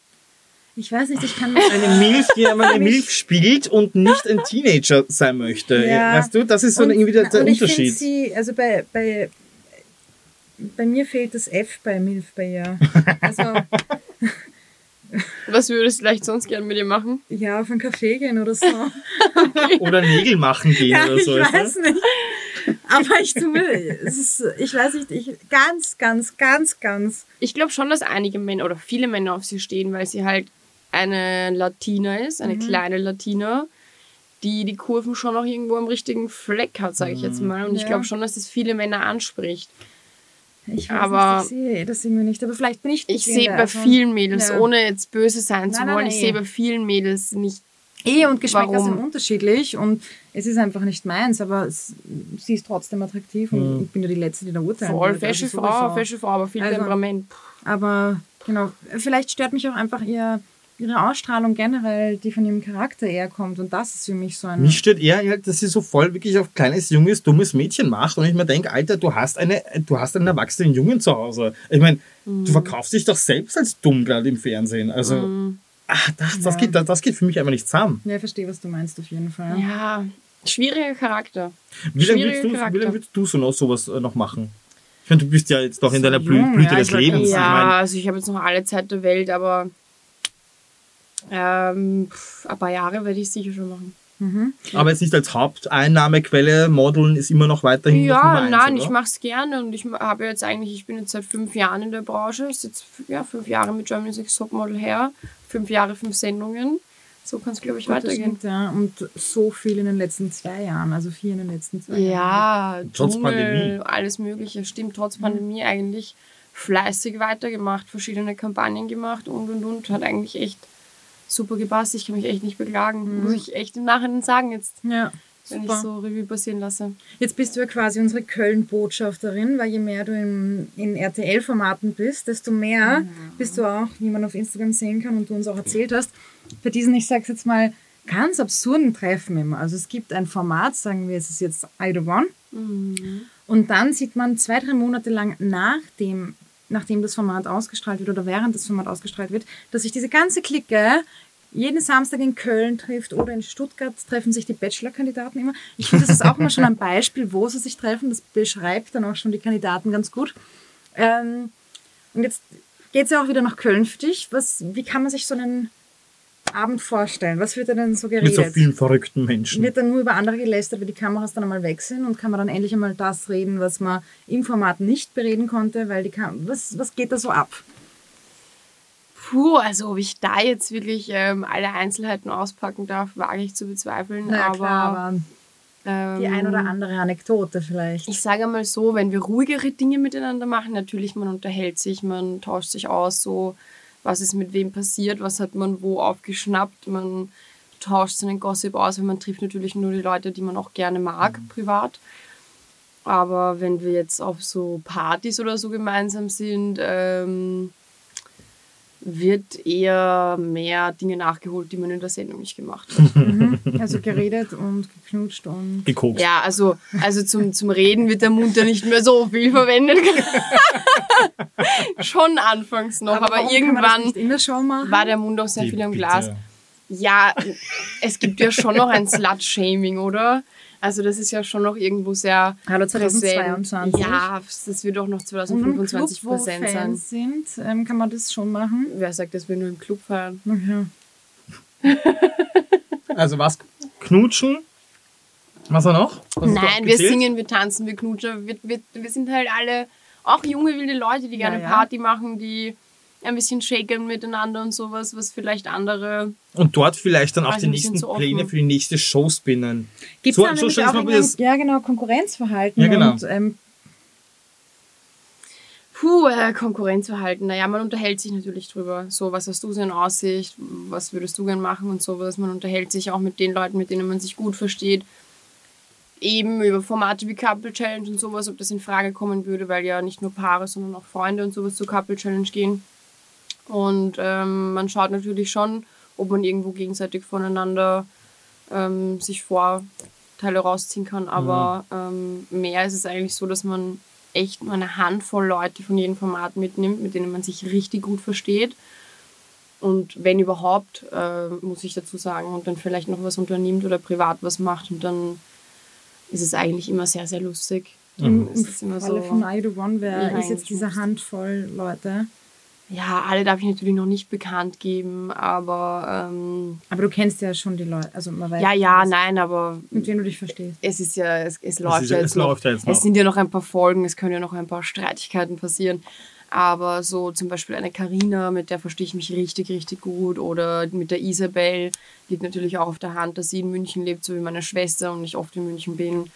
Ich weiß nicht, ich kann mir [laughs]
Eine Milf, die einmal eine Milf spielt und nicht ein Teenager sein möchte.
Ja.
Weißt du, das ist so
Und-
irgendwie der, der
und ich
Unterschied.
sie, also bei, bei, bei mir fehlt das F bei Milf bei ihr. Also,
Was würdest du vielleicht sonst gerne mit ihr machen?
ja, auf einen Kaffee gehen oder so. [laughs]
Oder Nägel machen gehen
Ja,
oder
ich
so. du?
weiß nicht. Aber ich tu mir, es ist, ich weiß nicht, ich, ganz, ganz, ganz, ganz.
Ich glaube schon, dass einige Männer oder viele Männer auf sie stehen, weil sie halt eine Latina ist, eine kleine Latina, die die Kurven schon noch irgendwo am richtigen Fleck hat, sage ich jetzt mal. Und ich
Ja.
glaube schon, dass das viele Männer anspricht.
Ich weiß
Aber-
nicht, ich sehe das irgendwie nicht. Aber vielleicht bin ich die
Ich sehe bei vielen Mädels,
Ja.
ohne jetzt böse sein zu
Nein,
wollen,
nein,
ich sehe
eh.
bei vielen Mädels nicht.
Eh und Geschmäcker
Warum?
sind unterschiedlich und es ist einfach nicht meins, aber es, sie ist trotzdem attraktiv und ich bin ja die Letzte, die da urteilen
Voll,
wird,
fesche
also
Frau, fesche Frau, aber viel
Also-
Temperament.
Aber genau, vielleicht stört mich auch einfach ihr, ihre Ausstrahlung generell, die von ihrem Charakter eher kommt und das ist für mich so ein...
Mich stört eher, halt, dass sie so voll wirklich auf kleines, junges, dummes Mädchen macht und ich mir denke, Alter, du hast, eine, du hast einen erwachsenen Jungen zu Hause. Ich meine,
Mhm.
du verkaufst dich doch selbst als dumm gerade im Fernsehen. Also,
Mhm.
ach, das, das, geht, das, das geht für mich einfach nicht zusammen.
Ja, ich verstehe, was du meinst auf jeden Fall.
Ja, schwieriger Charakter.
Wie lange würdest, du, wie lange du so noch sowas äh, noch machen? Ich meine, du bist ja jetzt noch in
So
deiner Blü
jung,
Blüte
ja,
des Lebens.
gerade
Ich
Ja,
meine,
also ich habe jetzt noch alle Zeit der Welt, aber ähm, pff, ein paar Jahre werde ich sicher schon machen.
aber jetzt nicht als Haupteinnahmequelle, Modeln ist immer noch weiterhin
Ja,
eins,
nein,
oder?
ich mache es gerne und ich habe jetzt eigentlich, ich bin jetzt seit fünf Jahren in der Branche, ist jetzt ja, fünf Jahre mit Germany's Next Topmodel her, fünf Jahre, fünf Sendungen. So kann es, glaube ich,
Gut,
weitergehen.
stimmt, ja. Und so viel in den letzten zwei Jahren, also vier in den letzten zwei Jahren.
Ja,
Trotz
Dschungel,
Pandemie.
alles Mögliche. Stimmt,
Mhm.
trotz Pandemie eigentlich fleißig weitergemacht, verschiedene Kampagnen gemacht und und und. Hat eigentlich echt super gepasst. Ich kann mich echt nicht beklagen. Muss ich echt im Nachhinein sagen, jetzt,
Ja,
wenn
Mhm. super.
ich so Revue passieren lasse.
Jetzt bist du ja quasi unsere Köln-Botschafterin, weil je mehr du in, in RTL-Formaten bist, desto mehr bist du auch, wie man auf Instagram sehen kann und du uns auch erzählt hast, bei diesen, ich sag's jetzt mal, ganz absurden Treffen immer. Also es gibt ein Format, sagen wir, es ist jetzt I The One. Und dann sieht man zwei, drei Monate lang nach dem, nachdem das Format ausgestrahlt wird oder während das Format ausgestrahlt wird, dass sich diese ganze Clique jeden Samstag in Köln trifft oder in Stuttgart treffen sich die Bachelor-Kandidaten immer. Ich finde, das ist auch immer schon ein Beispiel, wo sie sich treffen. Das beschreibt dann auch schon die Kandidaten ganz gut. Ähm, und jetzt geht es ja auch wieder nach Köln für dich. Was, wie kann man sich so einen Abend vorstellen? Was wird da denn so geredet?
Mit so vielen verrückten Menschen.
Wird dann nur über andere gelästert, weil die Kameras dann einmal weg sind und kann man dann endlich einmal das reden, was man im Format nicht bereden konnte, weil die Kam was, was geht da so ab?
Puh, also ob ich da jetzt wirklich ähm, alle Einzelheiten auspacken darf, wage ich zu bezweifeln.
Naja,
aber
klar, aber
ähm,
die ein oder andere Anekdote vielleicht.
Ich sage mal so, wenn wir ruhigere Dinge miteinander machen, natürlich, man unterhält sich, man tauscht sich aus, so was ist mit wem passiert, was hat man wo aufgeschnappt, man tauscht seinen Gossip aus, weil man trifft natürlich nur die Leute, die man auch gerne mag, privat. Aber wenn wir jetzt auf so Partys oder so gemeinsam sind, ähm, wird eher mehr Dinge nachgeholt, die man in der Sendung nicht gemacht hat. [laughs]
Also geredet und geknutscht und.
Gekokst.
Ja, also, also zum, zum Reden wird der Mund ja nicht mehr so viel verwendet. [laughs] [laughs] Schon anfangs noch, aber,
das
irgendwann war der Mund auch sehr
Die
viel am
Bitte.
Glas. Ja, es gibt ja schon noch ein Slut-Shaming, oder? Also das ist ja schon noch irgendwo sehr
Hallo
präsent.
2022.
Ja, das wird auch noch
und im Club,
2025
wo
präsent sein.
Fans sind, ähm, kann man das schon machen.
Wer sagt, dass wir nur im Club feiern?
Okay. [laughs]
Also was? Knutschen? Was war noch? Was
Nein, wir singen, wir tanzen, wir knutschen. Wir, wir, wir sind halt alle auch junge, wilde Leute, die gerne
Ja, ja.
Party machen, die ein bisschen shaken miteinander und sowas, was vielleicht andere.
Und dort vielleicht dann auch die nächsten. Pläne für die nächste Show spinnen.
Gibt es
So-
da
so ich
auch irgendein-
das-
ja, genau, Konkurrenzverhalten
Ja, genau.
und ähm,
Puh, äh, Konkurrenzverhalten. Naja, man unterhält sich natürlich drüber. So, was hast du so in Aussicht? Was würdest du gern machen und sowas? Man unterhält sich auch mit den Leuten, mit denen man sich gut versteht. Eben über Formate wie Couple Challenge und sowas, ob das in Frage kommen würde, weil ja nicht nur Paare, sondern auch Freunde und sowas zur Couple Challenge gehen. Und ähm, man schaut natürlich schon, ob man irgendwo gegenseitig voneinander ähm, sich Vorteile rausziehen kann. Aber ähm, mehr ist es eigentlich so, dass man echt nur eine Handvoll Leute von jedem Format mitnimmt, mit denen man sich richtig gut versteht. Und wenn überhaupt, äh, muss ich dazu sagen, und dann vielleicht noch was unternimmt oder privat was macht und dann ist es eigentlich immer sehr, sehr lustig.
Im,
Es
im
ist immer
Falle
so-
von I Do One, wer ist jetzt diese. Handvoll Leute?
Ja, alle darf ich natürlich noch nicht bekannt geben, aber ähm,
Aber du kennst ja schon die Leute. Also man weiß,
ja, ja, nein, aber
mit denen du dich verstehst.
es ist ja, es, es läuft ja- jetzt
es
noch.
läuft ja jetzt noch.
Es sind ja noch ein paar Folgen, es können ja noch ein paar Streitigkeiten passieren. Aber so zum Beispiel eine Karina, mit der verstehe ich mich richtig, richtig gut. Oder mit der Isabel liegt natürlich auch auf der Hand, dass sie in München lebt, so wie meine Schwester und ich oft in München bin.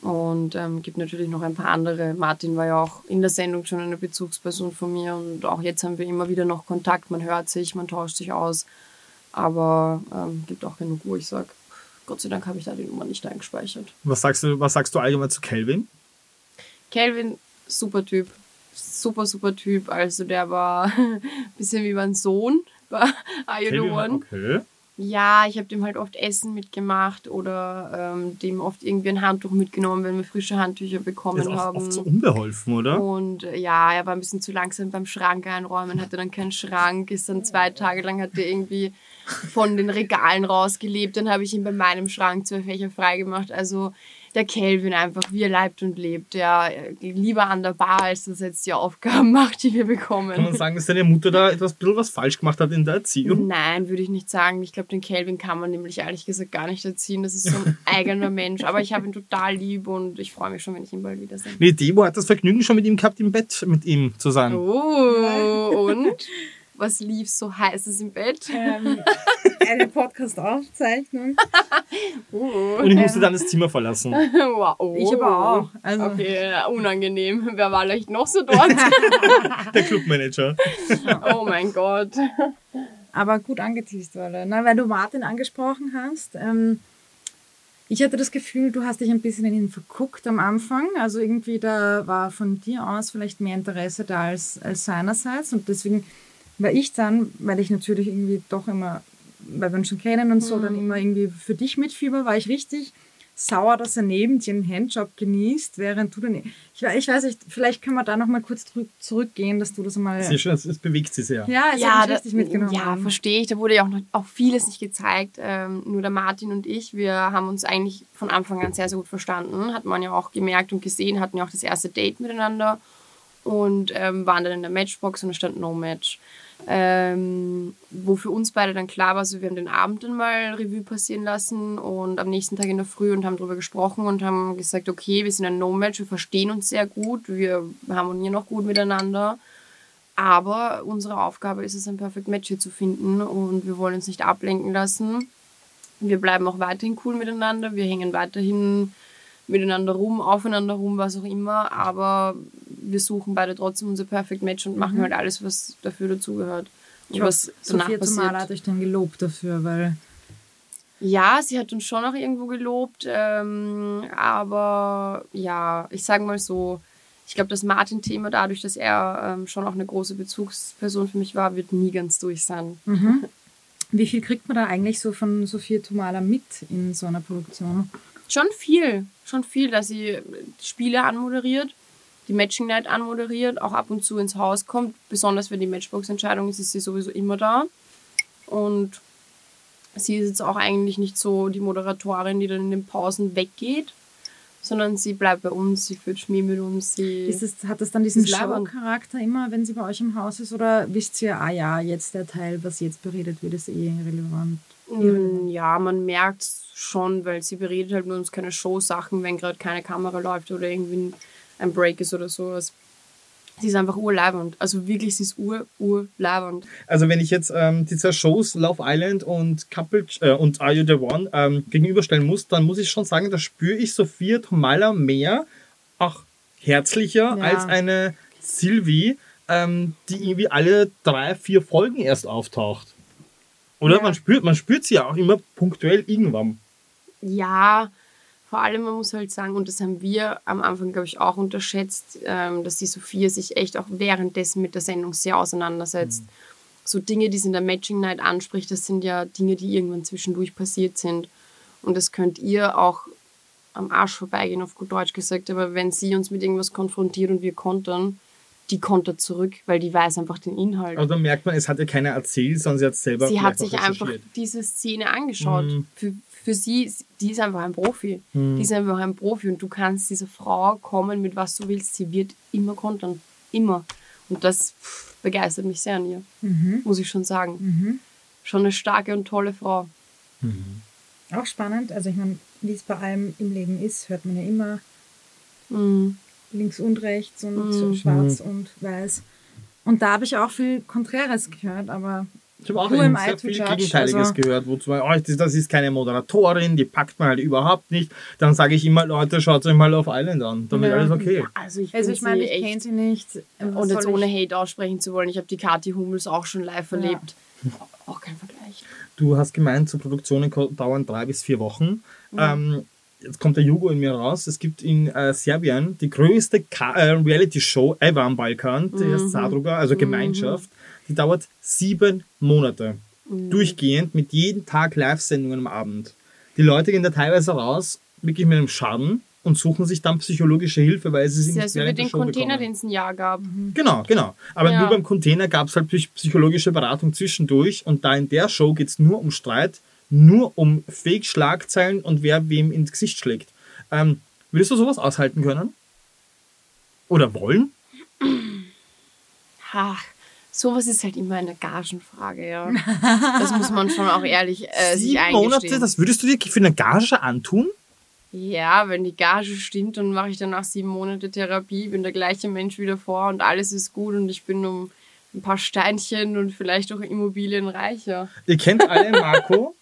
Und ähm, gibt natürlich noch ein paar andere. Martin war ja auch in der Sendung schon eine Bezugsperson von mir und auch jetzt haben wir immer wieder noch Kontakt. Man hört sich, man tauscht sich aus. Aber ähm, gibt auch genug, wo ich sage, Gott sei Dank habe ich da die Nummer nicht eingespeichert.
Was sagst du, was sagst du allgemein zu Kelvin?
Kelvin, super Typ. Super, super Typ. Also der war [laughs] ein bisschen wie mein Sohn [laughs] bei One.
okay.
Ja, ich habe dem halt oft Essen mitgemacht oder ähm, dem oft irgendwie ein Handtuch mitgenommen, wenn wir frische Handtücher
Ist
bekommen
auch
haben.
oft so unbeholfen, oder?
Und äh, ja, er war ein bisschen zu langsam beim Schrank einräumen, hatte dann keinen Schrank, ist dann zwei Tage lang, hat er irgendwie von den Regalen rausgelebt. Dann habe ich ihm bei meinem Schrank zwei Fächer freigemacht. Also der Kelvin einfach, wie er leibt und lebt. Ja, lieber an der Bar, als dass er jetzt die Aufgaben [laughs] macht, die wir
Kann man
bekommen.
sagen, dass deine Mutter da etwas bisschen was falsch gemacht hat in der Erziehung?
Nein, würde ich nicht sagen. Ich glaube, den Kelvin kann man nämlich ehrlich gesagt gar nicht erziehen. Das ist so ein [laughs] eigener Mensch. Aber ich habe ihn total lieb und ich freue mich schon, wenn ich ihn bald wiedersehe.
Nee, Debo hat das Vergnügen schon mit ihm gehabt, im Bett mit ihm zu sein.
Oh, und? [laughs] Was lief so heißes im Bett?
Ähm, [laughs] eine Podcast-Aufzeichnung.
Oh. [laughs]
Und ich musste dann das Zimmer verlassen. [laughs]
Wow. Oh.
Ich aber auch. Also,
Okay, unangenehm. Wer war vielleicht noch so dort?
Der Clubmanager.
oh mein Gott.
aber gut angeteased wurde. Na, weil du Martin angesprochen hast. Ähm, ich hatte das Gefühl, du hast dich ein bisschen in ihn verguckt am Anfang. Also irgendwie da war von dir aus vielleicht mehr Interesse da als, als seinerseits. Und deswegen war ich dann, weil ich natürlich irgendwie doch immer, weil wir uns schon kennen und so, dann immer irgendwie für dich mitfieber, war ich richtig sauer, dass er neben dir einen Handjob genießt, während du dann, ich, ich weiß nicht, vielleicht können wir da nochmal kurz zurück, zurückgehen, dass du das mal,
Sehr schön, es es bewegt sie sehr.
ja, es
ja,
hat mich
da,
richtig mitgenommen.
ja, verstehe ich. Da wurde ja auch noch auch vieles nicht gezeigt. Ähm, nur der Martin und ich, wir haben uns eigentlich von Anfang an sehr, sehr gut verstanden. Hat man ja auch gemerkt und gesehen, hatten ja auch das erste Date miteinander und ähm, waren dann in der Matchbox und da stand No Match. Ähm, wo für uns beide dann klar war, also wir haben den Abend dann mal Revue passieren lassen und am nächsten Tag in der Früh und haben darüber gesprochen und haben gesagt, okay, wir sind ein No-Match, wir verstehen uns sehr gut, wir harmonieren auch gut miteinander. Aber unsere Aufgabe ist es, ein Perfect Match hier zu finden und wir wollen uns nicht ablenken lassen. Wir bleiben auch weiterhin cool miteinander, wir hängen weiterhin miteinander rum, aufeinander rum, was auch immer, aber wir suchen beide trotzdem unser Perfect Match und machen halt alles, was dafür dazugehört. Und
Ich
was
hoffe,
danach
Sophia Tomala
passiert.
hat euch dann gelobt dafür, weil
Ja, sie hat uns schon auch irgendwo gelobt, ähm, aber ja, ich sage mal so, ich glaube, das Martin-Thema, dadurch, dass er ähm, schon auch eine große Bezugsperson für mich war, wird nie ganz durch sein.
wie viel kriegt man da eigentlich so von Sophia Tomala mit in so einer Produktion?
Schon viel, schon viel, dass sie Spiele anmoderiert, die Matching Night anmoderiert, auch ab und zu ins Haus kommt. Besonders wenn die Matchbox-Entscheidung ist, ist sie sowieso immer da. Und sie ist jetzt auch eigentlich nicht so die Moderatorin, die dann in den Pausen weggeht, sondern sie bleibt bei uns, sie führt Schmäh mit uns. Sie
Ist es, hat das dann diesen. Show-Charakter immer, wenn sie bei euch im Haus ist? Oder wisst ihr, ah ja, jetzt der Teil, was jetzt beredet wird, ist eh irrelevant?
Mm, Ja, man merkt schon, weil sie beredet halt mit uns keine Show-Sachen, wenn gerade keine Kamera läuft oder irgendwie ein Break ist oder sowas. Sie ist einfach urleibend. Also wirklich, sie ist ur, urleibend.
Also wenn ich jetzt ähm, die zwei Shows Love Island und Couple äh, und Are You the One ähm, gegenüberstellen muss, dann muss ich schon sagen, da spüre ich Sophia Tomala mehr, auch herzlicher
Ja.
als eine Sylvie, ähm, die irgendwie alle drei, vier Folgen erst auftaucht. Oder
Ja.
man spürt, man spürt sie ja auch immer punktuell irgendwann.
Ja, vor allem, man muss halt sagen, und das haben wir am Anfang, glaube ich, auch unterschätzt, ähm, dass die Sophia sich echt auch währenddessen mit der Sendung sehr auseinandersetzt. So Dinge, die sie in der Matching Night anspricht, das sind ja Dinge, die irgendwann zwischendurch passiert sind. Und das könnt ihr auch am Arsch vorbeigehen, auf gut Deutsch gesagt. Aber wenn sie uns mit irgendwas konfrontiert und wir kontern, die kontert zurück, weil die weiß einfach den Inhalt.
Also da merkt man, es hat ja keiner erzählt, sondern sie hat selber
sie hat sich einfach diese Szene angeschaut.
Mhm.
Für, für sie, die ist einfach ein Profi.
Mhm.
Die ist einfach ein Profi und du kannst dieser Frau kommen mit was du willst. Sie wird immer kontern. Immer. Und das begeistert mich sehr an ihr.
Mhm.
Muss ich schon sagen.
Mhm.
Schon eine starke und tolle Frau.
Auch spannend. Also ich meine, wie es bei allem im Leben ist, hört man ja immer
Mhm.
Links und rechts und
Mhm.
schwarz und weiß. Und da habe ich auch viel Konträres gehört, aber
Ich habe auch sehr viel
judge?
Gegenteiliges
Also-
gehört, wo zum Beispiel, oh, das, ist keine Moderatorin, die packt man halt überhaupt nicht. Dann sage ich immer, Leute, schaut euch mal Love Island an, dann wird
Ja.
alles okay.
Also ich,
also ich meine,
sie
ich kenne sie nicht. Was
Und jetzt ohne Hate aussprechen zu wollen, ich habe die Kathi Hummels auch schon live
Ja.
erlebt. [laughs] Auch kein Vergleich.
Du hast gemeint, so Produktionen dauern drei bis vier Wochen.
Mhm.
Ähm, jetzt kommt der Jugo in mir raus. Es gibt in äh, Serbien die größte Ka äh, Reality-Show ever am Balkan, die
Mhm.
heißt Sadruga, also Gemeinschaft. Die dauert sieben Monate.
Mhm.
Durchgehend mit jeden Tag Live-Sendungen am Abend. Die Leute gehen da teilweise raus, wirklich mit einem Schaden und suchen sich dann psychologische Hilfe, weil sie
Das
sich nicht
wie
während der
den
Show
Container, den es ein Jahr gab.
Genau, genau. Aber
Ja.
nur beim Container gab es halt psych- psychologische Beratung zwischendurch und da in der Show geht es nur um Streit, nur um Fake-Schlagzeilen und wer wem ins Gesicht schlägt. Ähm, würdest du sowas aushalten können? Oder wollen?
Ach, sowas ist halt immer eine Gagenfrage, ja. Das muss man schon auch ehrlich äh, sich
Sieben Monate,
eingestehen.
das würdest du dir für eine Gage antun?
Ja, wenn die Gage stimmt, dann mache ich danach sieben Monate Therapie, bin der gleiche Mensch wie davor und alles ist gut und ich bin um ein paar Steinchen und vielleicht auch Immobilien reicher.
Ihr kennt alle Marco,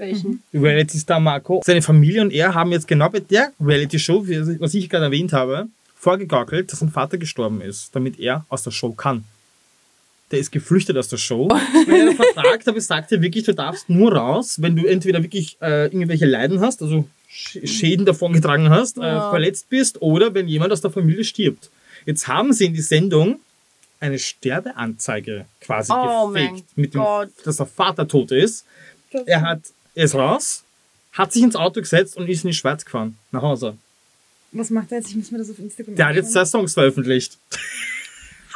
Welchen?
Reality-Star Marco. Seine Familie und er haben jetzt genau bei der Reality-Show, was ich gerade erwähnt habe, vorgegaukelt, dass sein Vater gestorben ist, damit er aus der Show kann. Der ist geflüchtet aus der Show. [laughs] Weil der Vertrag da besagt ja wirklich, du darfst nur raus, wenn du entweder wirklich äh, irgendwelche Leiden hast, also Sch Schäden davongetragen hast, äh,
Ja.
verletzt bist oder wenn jemand aus der Familie stirbt. Jetzt haben sie in die Sendung eine Sterbeanzeige quasi
Oh
gefaked, mit dem,
Gott.
dass der Vater tot ist. Er hat, er ist raus, hat sich ins Auto gesetzt und ist in die Schweiz gefahren, nach Hause.
Was macht er jetzt? Ich muss mir das auf Instagram
Der hat jetzt zwei. Songs veröffentlicht.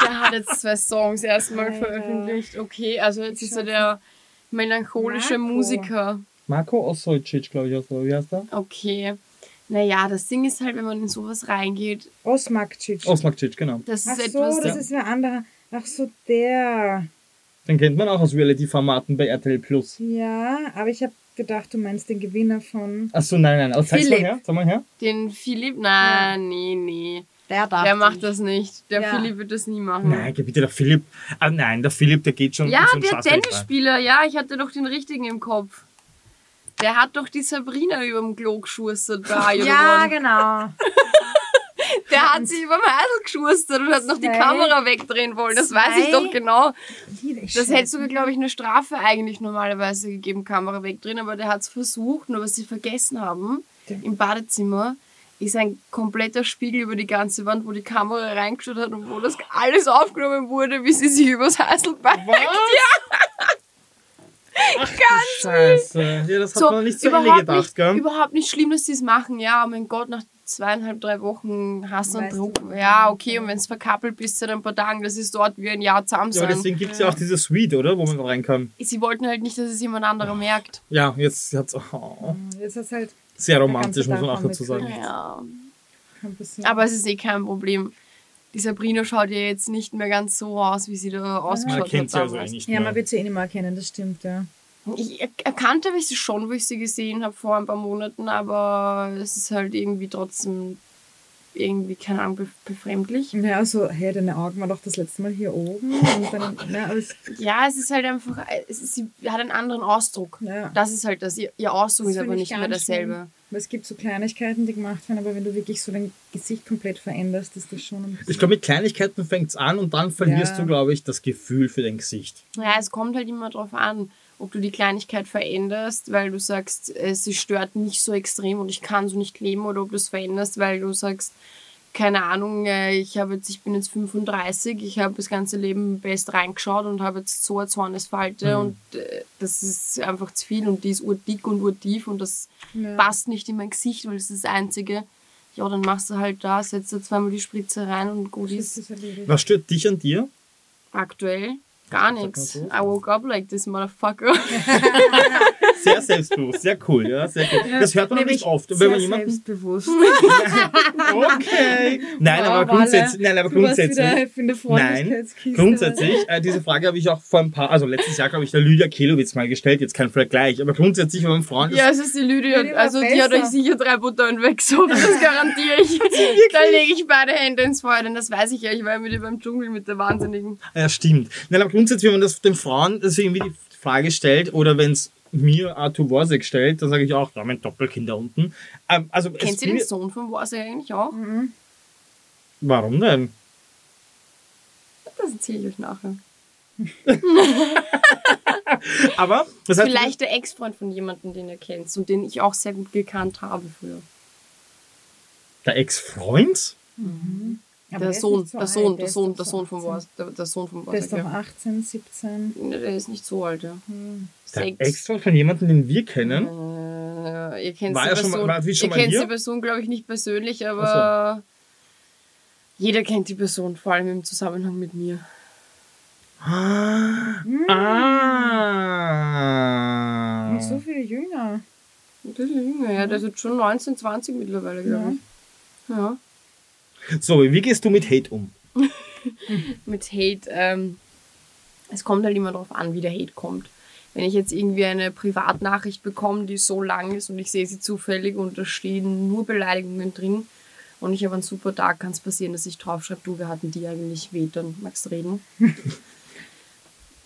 Der hat jetzt zwei Songs erstmal
Alter.
veröffentlicht. Okay, also jetzt
Ich
ist er der melancholische
Marco.
Musiker.
Marco Osojcic, glaube ich, oder wie heißt der?
Okay. Naja, das Ding ist halt, wenn man in sowas reingeht,
Osmakcic.
Osmakcic, genau.
das
Ach
ist
so,
etwas.
das ist ein anderer. Ach so, der.
Den kennt man auch aus Reality-Formaten bei RTL Plus.
Ja, aber ich habe gedacht, du meinst den Gewinner von.
Achso, nein, nein, also zeig's mal her, sag mal her.
Den Philipp, nein, nee, nee.
Der darf.
Der macht das nicht. Der
Ja.
Philipp wird das nie machen.
Nein, bitte, der Philipp. Ah, nein, der Philipp, der geht schon
Ja,
so
der. Tennisspieler, ja, ich hatte doch den richtigen im Kopf. Der hat doch die Sabrina überm Klo geschustert bei
Ja, genau. [laughs]
Der hat sie überm Heidel geschustert und hat noch die. Kamera wegdrehen wollen. Das weiß ich doch genau. Das hätte sogar, glaube ich, eine Strafe eigentlich normalerweise gegeben, Kamera wegdrehen, aber der hat es versucht. Nur was sie vergessen haben, im Badezimmer ist ein kompletter Spiegel über die ganze Wand, wo die Kamera reingeschaut hat und wo das alles aufgenommen wurde, wie sie sich übers Heißelbein [laughs]
Scheiße. Ja, das hat man nicht zu Ende gedacht,
nicht,
gell?
Überhaupt nicht schlimm, dass sie es machen. Ja, oh mein Gott, nach zweieinhalb, drei Wochen hast du einen
Weißt
Druck.
du.
Ja, okay, und wenn es verkappelt bist seit ein paar Tagen, das ist dort wie ein Jahr zusammen
Ja, aber
sein.
deswegen gibt's ja auch diese Suite, oder? Wo man rein kann.
Sie wollten halt nicht, dass es jemand anderer merkt.
Ja, jetzt hat's oh,
Jetzt ist halt
sehr romantisch, muss man auch dazu sagen.
Ja. Aber es ist eh kein Problem. Die Sabrina schaut ja jetzt nicht mehr ganz so aus, wie sie da
Man
ausgeschaut
kennt
hat
sie also
damals.
eigentlich
ja, man wird sie eh nicht mehr erkennen, das stimmt, ja.
Ich er- erkannte habe ich sie schon, wo ich sie gesehen habe vor ein paar Monaten, aber es ist halt irgendwie trotzdem irgendwie, keine Ahnung, be befremdlich.
Ja, so, hey, deine Augen waren doch das letzte Mal hier oben. Und dann, ja, aber es,
Ja, es ist halt einfach, es ist, sie hat einen anderen Ausdruck.
ja.
Das ist halt das. Ihr, ihr Ausdruck
Das
ist aber nicht mehr dasselbe.
schlimm. Weil es gibt so Kleinigkeiten, die gemacht werden, aber wenn du wirklich so dein Gesicht komplett veränderst, ist das schon ein bisschen...
Ich glaube, mit Kleinigkeiten fängt's an und dann verlierst
Ja.
du, glaube ich, das Gefühl für dein Gesicht.
Ja, es kommt halt immer drauf an, ob du die Kleinigkeit veränderst, weil du sagst, äh, sie stört nicht so extrem und ich kann so nicht leben, oder ob du es veränderst, weil du sagst, keine Ahnung, äh, ich habe jetzt, ich bin jetzt 35, ich habe das ganze Leben best reingeschaut und habe jetzt so eine Zornesfalte
Mhm.
und äh, das ist einfach zu viel und die ist urdick und urtief und das
Ja.
passt nicht in mein Gesicht, weil das ist das Einzige. ja, dann machst du halt da, setzt du zweimal die Spritze rein und gut ist.
Was stört dich an dir?
Aktuell gar nichts. I woke up like this motherfucker. [laughs] [laughs]
Sehr selbstbewusst, sehr cool, ja, sehr cool. das hört man nicht oft. Wenn man jemanden,
selbstbewusst. [laughs]
okay. Nein,
Wow,
aber grundsätzlich, nein, aber grundsätzlich. Nein, grundsätzlich, äh, diese Frage habe ich auch vor ein paar, also letztes Jahr, glaube ich, der Lydia Kelowitz mal gestellt, jetzt kein Vergleich, aber grundsätzlich, wenn man Freund ist,
ja, es ist die Lydia. Also die hat euch sicher drei Buttern weggesoffen, das garantiere ich. [laughs] da lege ich beide Hände ins Feuer, denn das weiß ich ja. Ich war ja mit ihr beim Dschungel mit der Wahnsinnigen.
Ja, stimmt. Nein, aber grundsätzlich, wenn man das den Frauen das irgendwie die Frage stellt oder wenn es mir Arthur Worsek stellt, dann sage ich auch, da haben wir ein Doppelkind da unten. Ähm, also
Kennt ihr den Sohn von Warsaw eigentlich auch?
Warum denn?
Das erzähle ich euch nachher. [laughs]
Aber das heißt,
Vielleicht der Ex-Freund von jemandem, den ihr kennt und den ich auch sehr gut gekannt habe früher.
der Ex-Freund?
Aber
Der Sohn,
so
der Sohn,
der
der Sohn, der
so
Sohn von
18.
Warsaw. Der, der Sohn von
Der ist doch
Ja.
18, 17.
Der ist nicht so alt, ja.
Der
Sechs.
Ex-Freund von jemandem, den wir kennen?
Äh, ihr kennt
War
die
er schon mal-
Person,
war schon
ihr
mal
kennt
hier?
die Person, glaube ich, nicht persönlich, aber jeder kennt die Person, vor allem im Zusammenhang mit mir.
Ah. ah.
Nicht so viel jünger.
Und Der ist jünger, ja, der ist jetzt schon 19, 20 mittlerweile, glaube ich. Ja.
So, wie gehst du mit Hate um? [laughs]
Mit Hate, ähm, es kommt halt immer darauf an, wie der Hate kommt. Wenn ich jetzt irgendwie eine Privatnachricht bekomme, die so lang ist und ich sehe sie zufällig und da stehen nur Beleidigungen drin und ich habe einen super Tag, kann es passieren, dass ich draufschreibe, du, wir hatten die eigentlich weh, dann magst du reden. [laughs]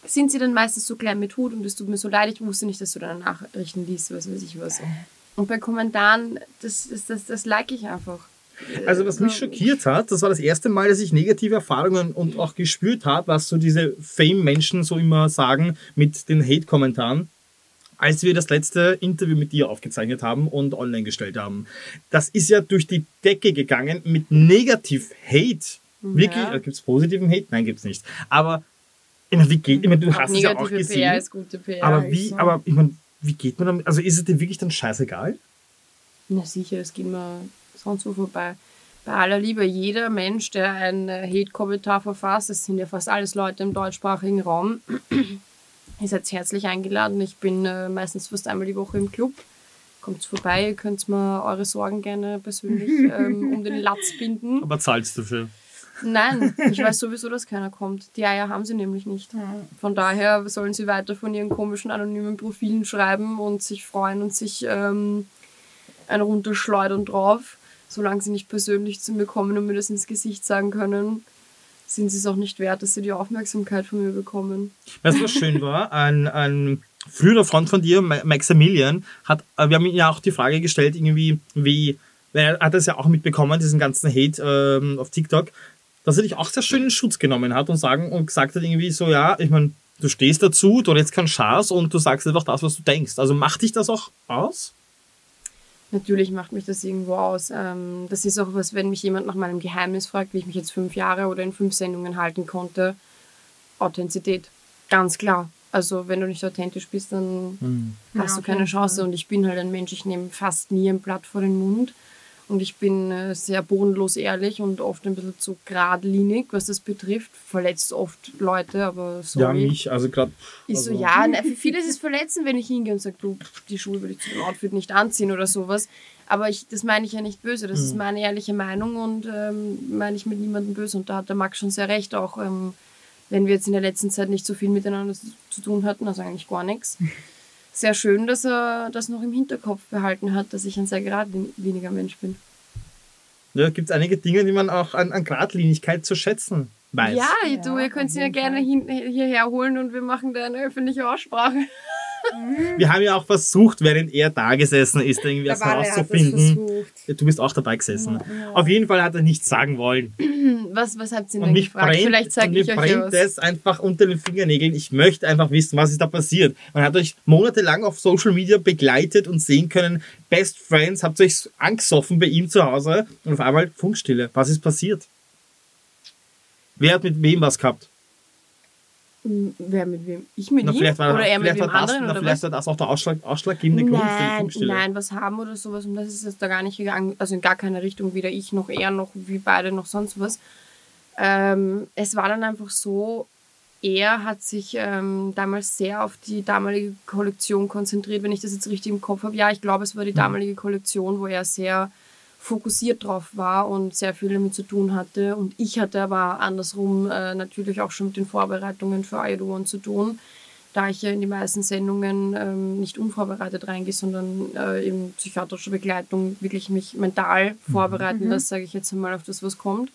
Sind sie dann meistens so klein mit Hut und es tut mir so leid, ich wusste nicht, dass du deine Nachrichten liest, was weiß ich was. Und bei Kommentaren, das, das, das, das like ich einfach.
Also was mich schockiert hat, das war das erste Mal, dass ich negative Erfahrungen und auch gespürt habe, was so diese Fame-Menschen so immer sagen mit den Hate-Kommentaren, als wir das letzte Interview mit dir aufgezeichnet haben und online gestellt haben. Das ist ja durch die Decke gegangen mit Negativ-Hate. Wirklich?
Ja.
Gibt es positiven Hate? Nein, gibt's nicht. Aber meine, wie geht, ich meine, du hast es ja auch gesehen.
PR ist gute PR.
aber wie, aber ich meine, wie geht man damit? Also ist es dir wirklich dann scheißegal?
Na sicher, es geht mir sonst wo vorbei. Bei aller Liebe, jeder Mensch, der einen äh, Hate-Kommentar verfasst, das sind ja fast alles Leute im deutschsprachigen Raum, [clears throat] ihr seid herzlich eingeladen. Ich bin äh, meistens fast einmal die Woche im Club. Kommt vorbei, ihr könnt mir eure Sorgen gerne persönlich [laughs] ähm, um den Latz binden.
Aber zahlst du dafür?
Nein, ich weiß sowieso, dass keiner kommt. Die Eier haben sie nämlich nicht. Von daher sollen sie weiter von ihren komischen anonymen Profilen schreiben und sich freuen und sich ähm, ein runterschleudern drauf. Solange sie nicht persönlich zu mir kommen und mir das ins Gesicht sagen können, sind sie es auch nicht wert, dass sie die Aufmerksamkeit von mir bekommen.
Weißt du, was schön war? Ein, ein früherer Freund von dir, Ma- Maximilian, hat, äh, wir haben ihm ja auch die Frage gestellt, irgendwie, wie, er hat das ja auch mitbekommen, diesen ganzen Hate ähm, auf TikTok, dass er dich auch sehr schön in Schutz genommen hat und sagen und gesagt hat irgendwie so, ja, ich meine, du stehst dazu, du jetzt keinen Schaß und du sagst einfach das, was du denkst. Also macht dich das auch aus?
Natürlich macht mich das irgendwo aus. Ähm, das ist auch was, wenn mich jemand nach meinem Geheimnis fragt, wie ich mich jetzt fünf Jahre oder in fünf Sendungen halten konnte. Authentizität. Ganz klar. Also wenn du nicht authentisch bist, dann hast
Ja,
du keine Chance. Und ich bin halt ein Mensch, ich nehme fast nie ein Blatt vor den Mund. Und ich bin äh, sehr bodenlos ehrlich und oft ein bisschen zu geradlinig, was das betrifft. Verletzt oft Leute, aber sorry.
Ja, mich, also gerade.
Ich so, ja, na, für viele ist es verletzend, wenn ich hingehe und sage, du, die Schuhe will ich zu dem Outfit nicht anziehen oder sowas. Aber ich, das meine ich ja nicht böse, das ist meine ehrliche Meinung und ähm, meine ich mit niemandem böse. Und da hat der Max schon sehr recht, auch ähm, wenn wir jetzt in der letzten Zeit nicht so viel miteinander zu, zu tun hatten, also eigentlich gar nichts. [laughs] Sehr schön, dass er das noch im Hinterkopf behalten hat, dass ich ein sehr geradliniger Mensch bin.
Ja, gibt es einige Dinge, die man auch an, an Gradlinigkeit zu schätzen weiß.
Ja,
Ja,
du, ihr könnt ihn ja gerne hin, hierher holen und wir machen da eine öffentliche Aussprache.
Wir haben ja auch versucht, während er da gesessen ist, irgendwie
Der
das
Wale
herauszufinden. Du bist auch dabei gesessen. Auf jeden Fall hat er nichts sagen wollen. [clears throat]
Was, was habt ihr
Und
denn
mich
gefragt?
brennt,
Vielleicht
und
zeige ich euch ja
brennt es einfach unter den Fingernägeln. Ich möchte einfach wissen, was ist da passiert. Man hat euch monatelang auf Social Media begleitet und sehen können, Best Friends, habt euch angesoffen bei ihm zu Hause und auf einmal Funkstille. Was ist passiert? Wer hat mit wem was gehabt?
Wer mit wem? Ich mit
Na,
ihm?
war,
oder er mit wem
das,
anderen?
na,
oder
vielleicht war das auch der Ausschlag, ausschlaggebende Grund für die
Nein, was haben oder sowas. Und das ist jetzt da gar nicht gegangen. Also in gar keine Richtung, weder ich noch er noch wie beide noch sonst was. Ähm, es war dann einfach so, er hat sich ähm, damals sehr auf die damalige Kollektion konzentriert, wenn ich das jetzt richtig im Kopf habe. Ja, ich glaube, es war die damalige Kollektion, wo er sehr fokussiert drauf war und sehr viel damit zu tun hatte. Und ich hatte aber andersrum äh, natürlich auch schon mit den Vorbereitungen für One zu tun, da ich ja in die meisten Sendungen ähm, nicht unvorbereitet reingehe, sondern äh, eben psychiatrische Begleitung wirklich mich mental vorbereiten lasse, sage ich jetzt einmal, auf das, was kommt.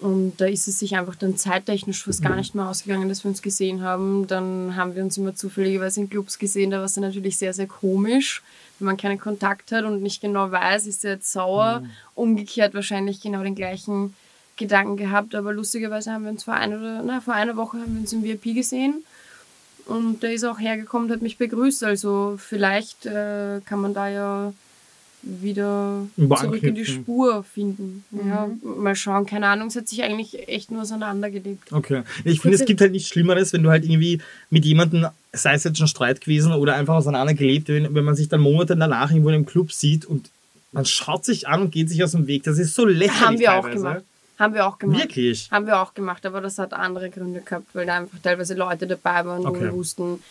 Und da ist es sich einfach dann zeittechnisch fast gar nicht mehr ausgegangen, dass wir uns gesehen haben. Dann haben wir uns immer zufälligerweise in Clubs gesehen. Da war es dann natürlich sehr, sehr komisch, wenn man keinen Kontakt hat und nicht genau weiß, ist er jetzt sauer. Umgekehrt wahrscheinlich genau den gleichen Gedanken gehabt. Aber lustigerweise haben wir uns vor, ein oder, na, vor einer Woche haben wir uns im VIP gesehen. Und der ist auch hergekommen und hat mich begrüßt. Also vielleicht äh, kann man da ja wieder zurück in die. Spur finden. Ja, mal schauen. Keine Ahnung, es hat sich eigentlich echt nur auseinandergelebt.
Okay. Ich finde, es gibt halt nichts Schlimmeres, wenn du halt irgendwie mit jemandem, sei es jetzt schon Streit gewesen oder einfach auseinander gelebt, wenn, wenn man sich dann Monate danach irgendwo in einem Club sieht und man schaut sich an und geht sich aus dem Weg. Das ist so lächerlich
Haben wir auch
teilweise.
gemacht. Haben wir auch gemacht.
Wirklich?
Haben wir auch gemacht, aber das hat andere Gründe gehabt, weil da einfach teilweise Leute dabei waren, wo
Okay.
wir wussten,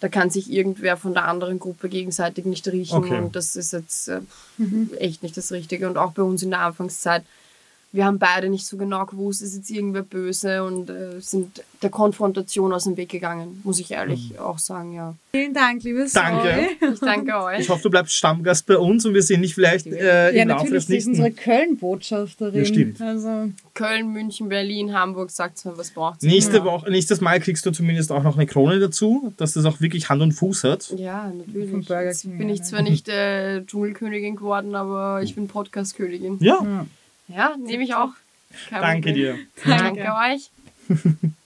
da kann sich irgendwer von der anderen Gruppe gegenseitig nicht riechen
Okay.
und das ist jetzt äh, echt nicht das Richtige. Und auch bei uns in der Anfangszeit, wir haben beide nicht so genau gewusst, ist jetzt irgendwer böse und äh, sind der Konfrontation aus dem Weg gegangen, muss ich ehrlich auch sagen, ja.
Vielen Dank, liebes
Danke.
Zoe. [laughs]
Ich danke euch.
Ich hoffe, du bleibst Stammgast bei uns und wir sehen dich vielleicht äh,
Ja,
im Laufe
natürlich,
des
sie ist
nächsten...
unsere Köln-Botschafterin.
Ja, stimmt.
Also,
Köln, München, Berlin, Hamburg, sagt mal, was braucht
Nächste Woche, nächstes Mal kriegst du zumindest auch noch eine Krone dazu, dass das auch wirklich Hand und Fuß hat.
Ja, natürlich.
Burger
Jetzt
King,
bin
ja,
ich
ne?
zwar nicht äh, Dschungelkönigin geworden, aber ich bin Podcast-Königin.
Ja,
ja.
Ja, nehme ich auch. Kein
danke
Problem.
dir.
Danke euch. [laughs]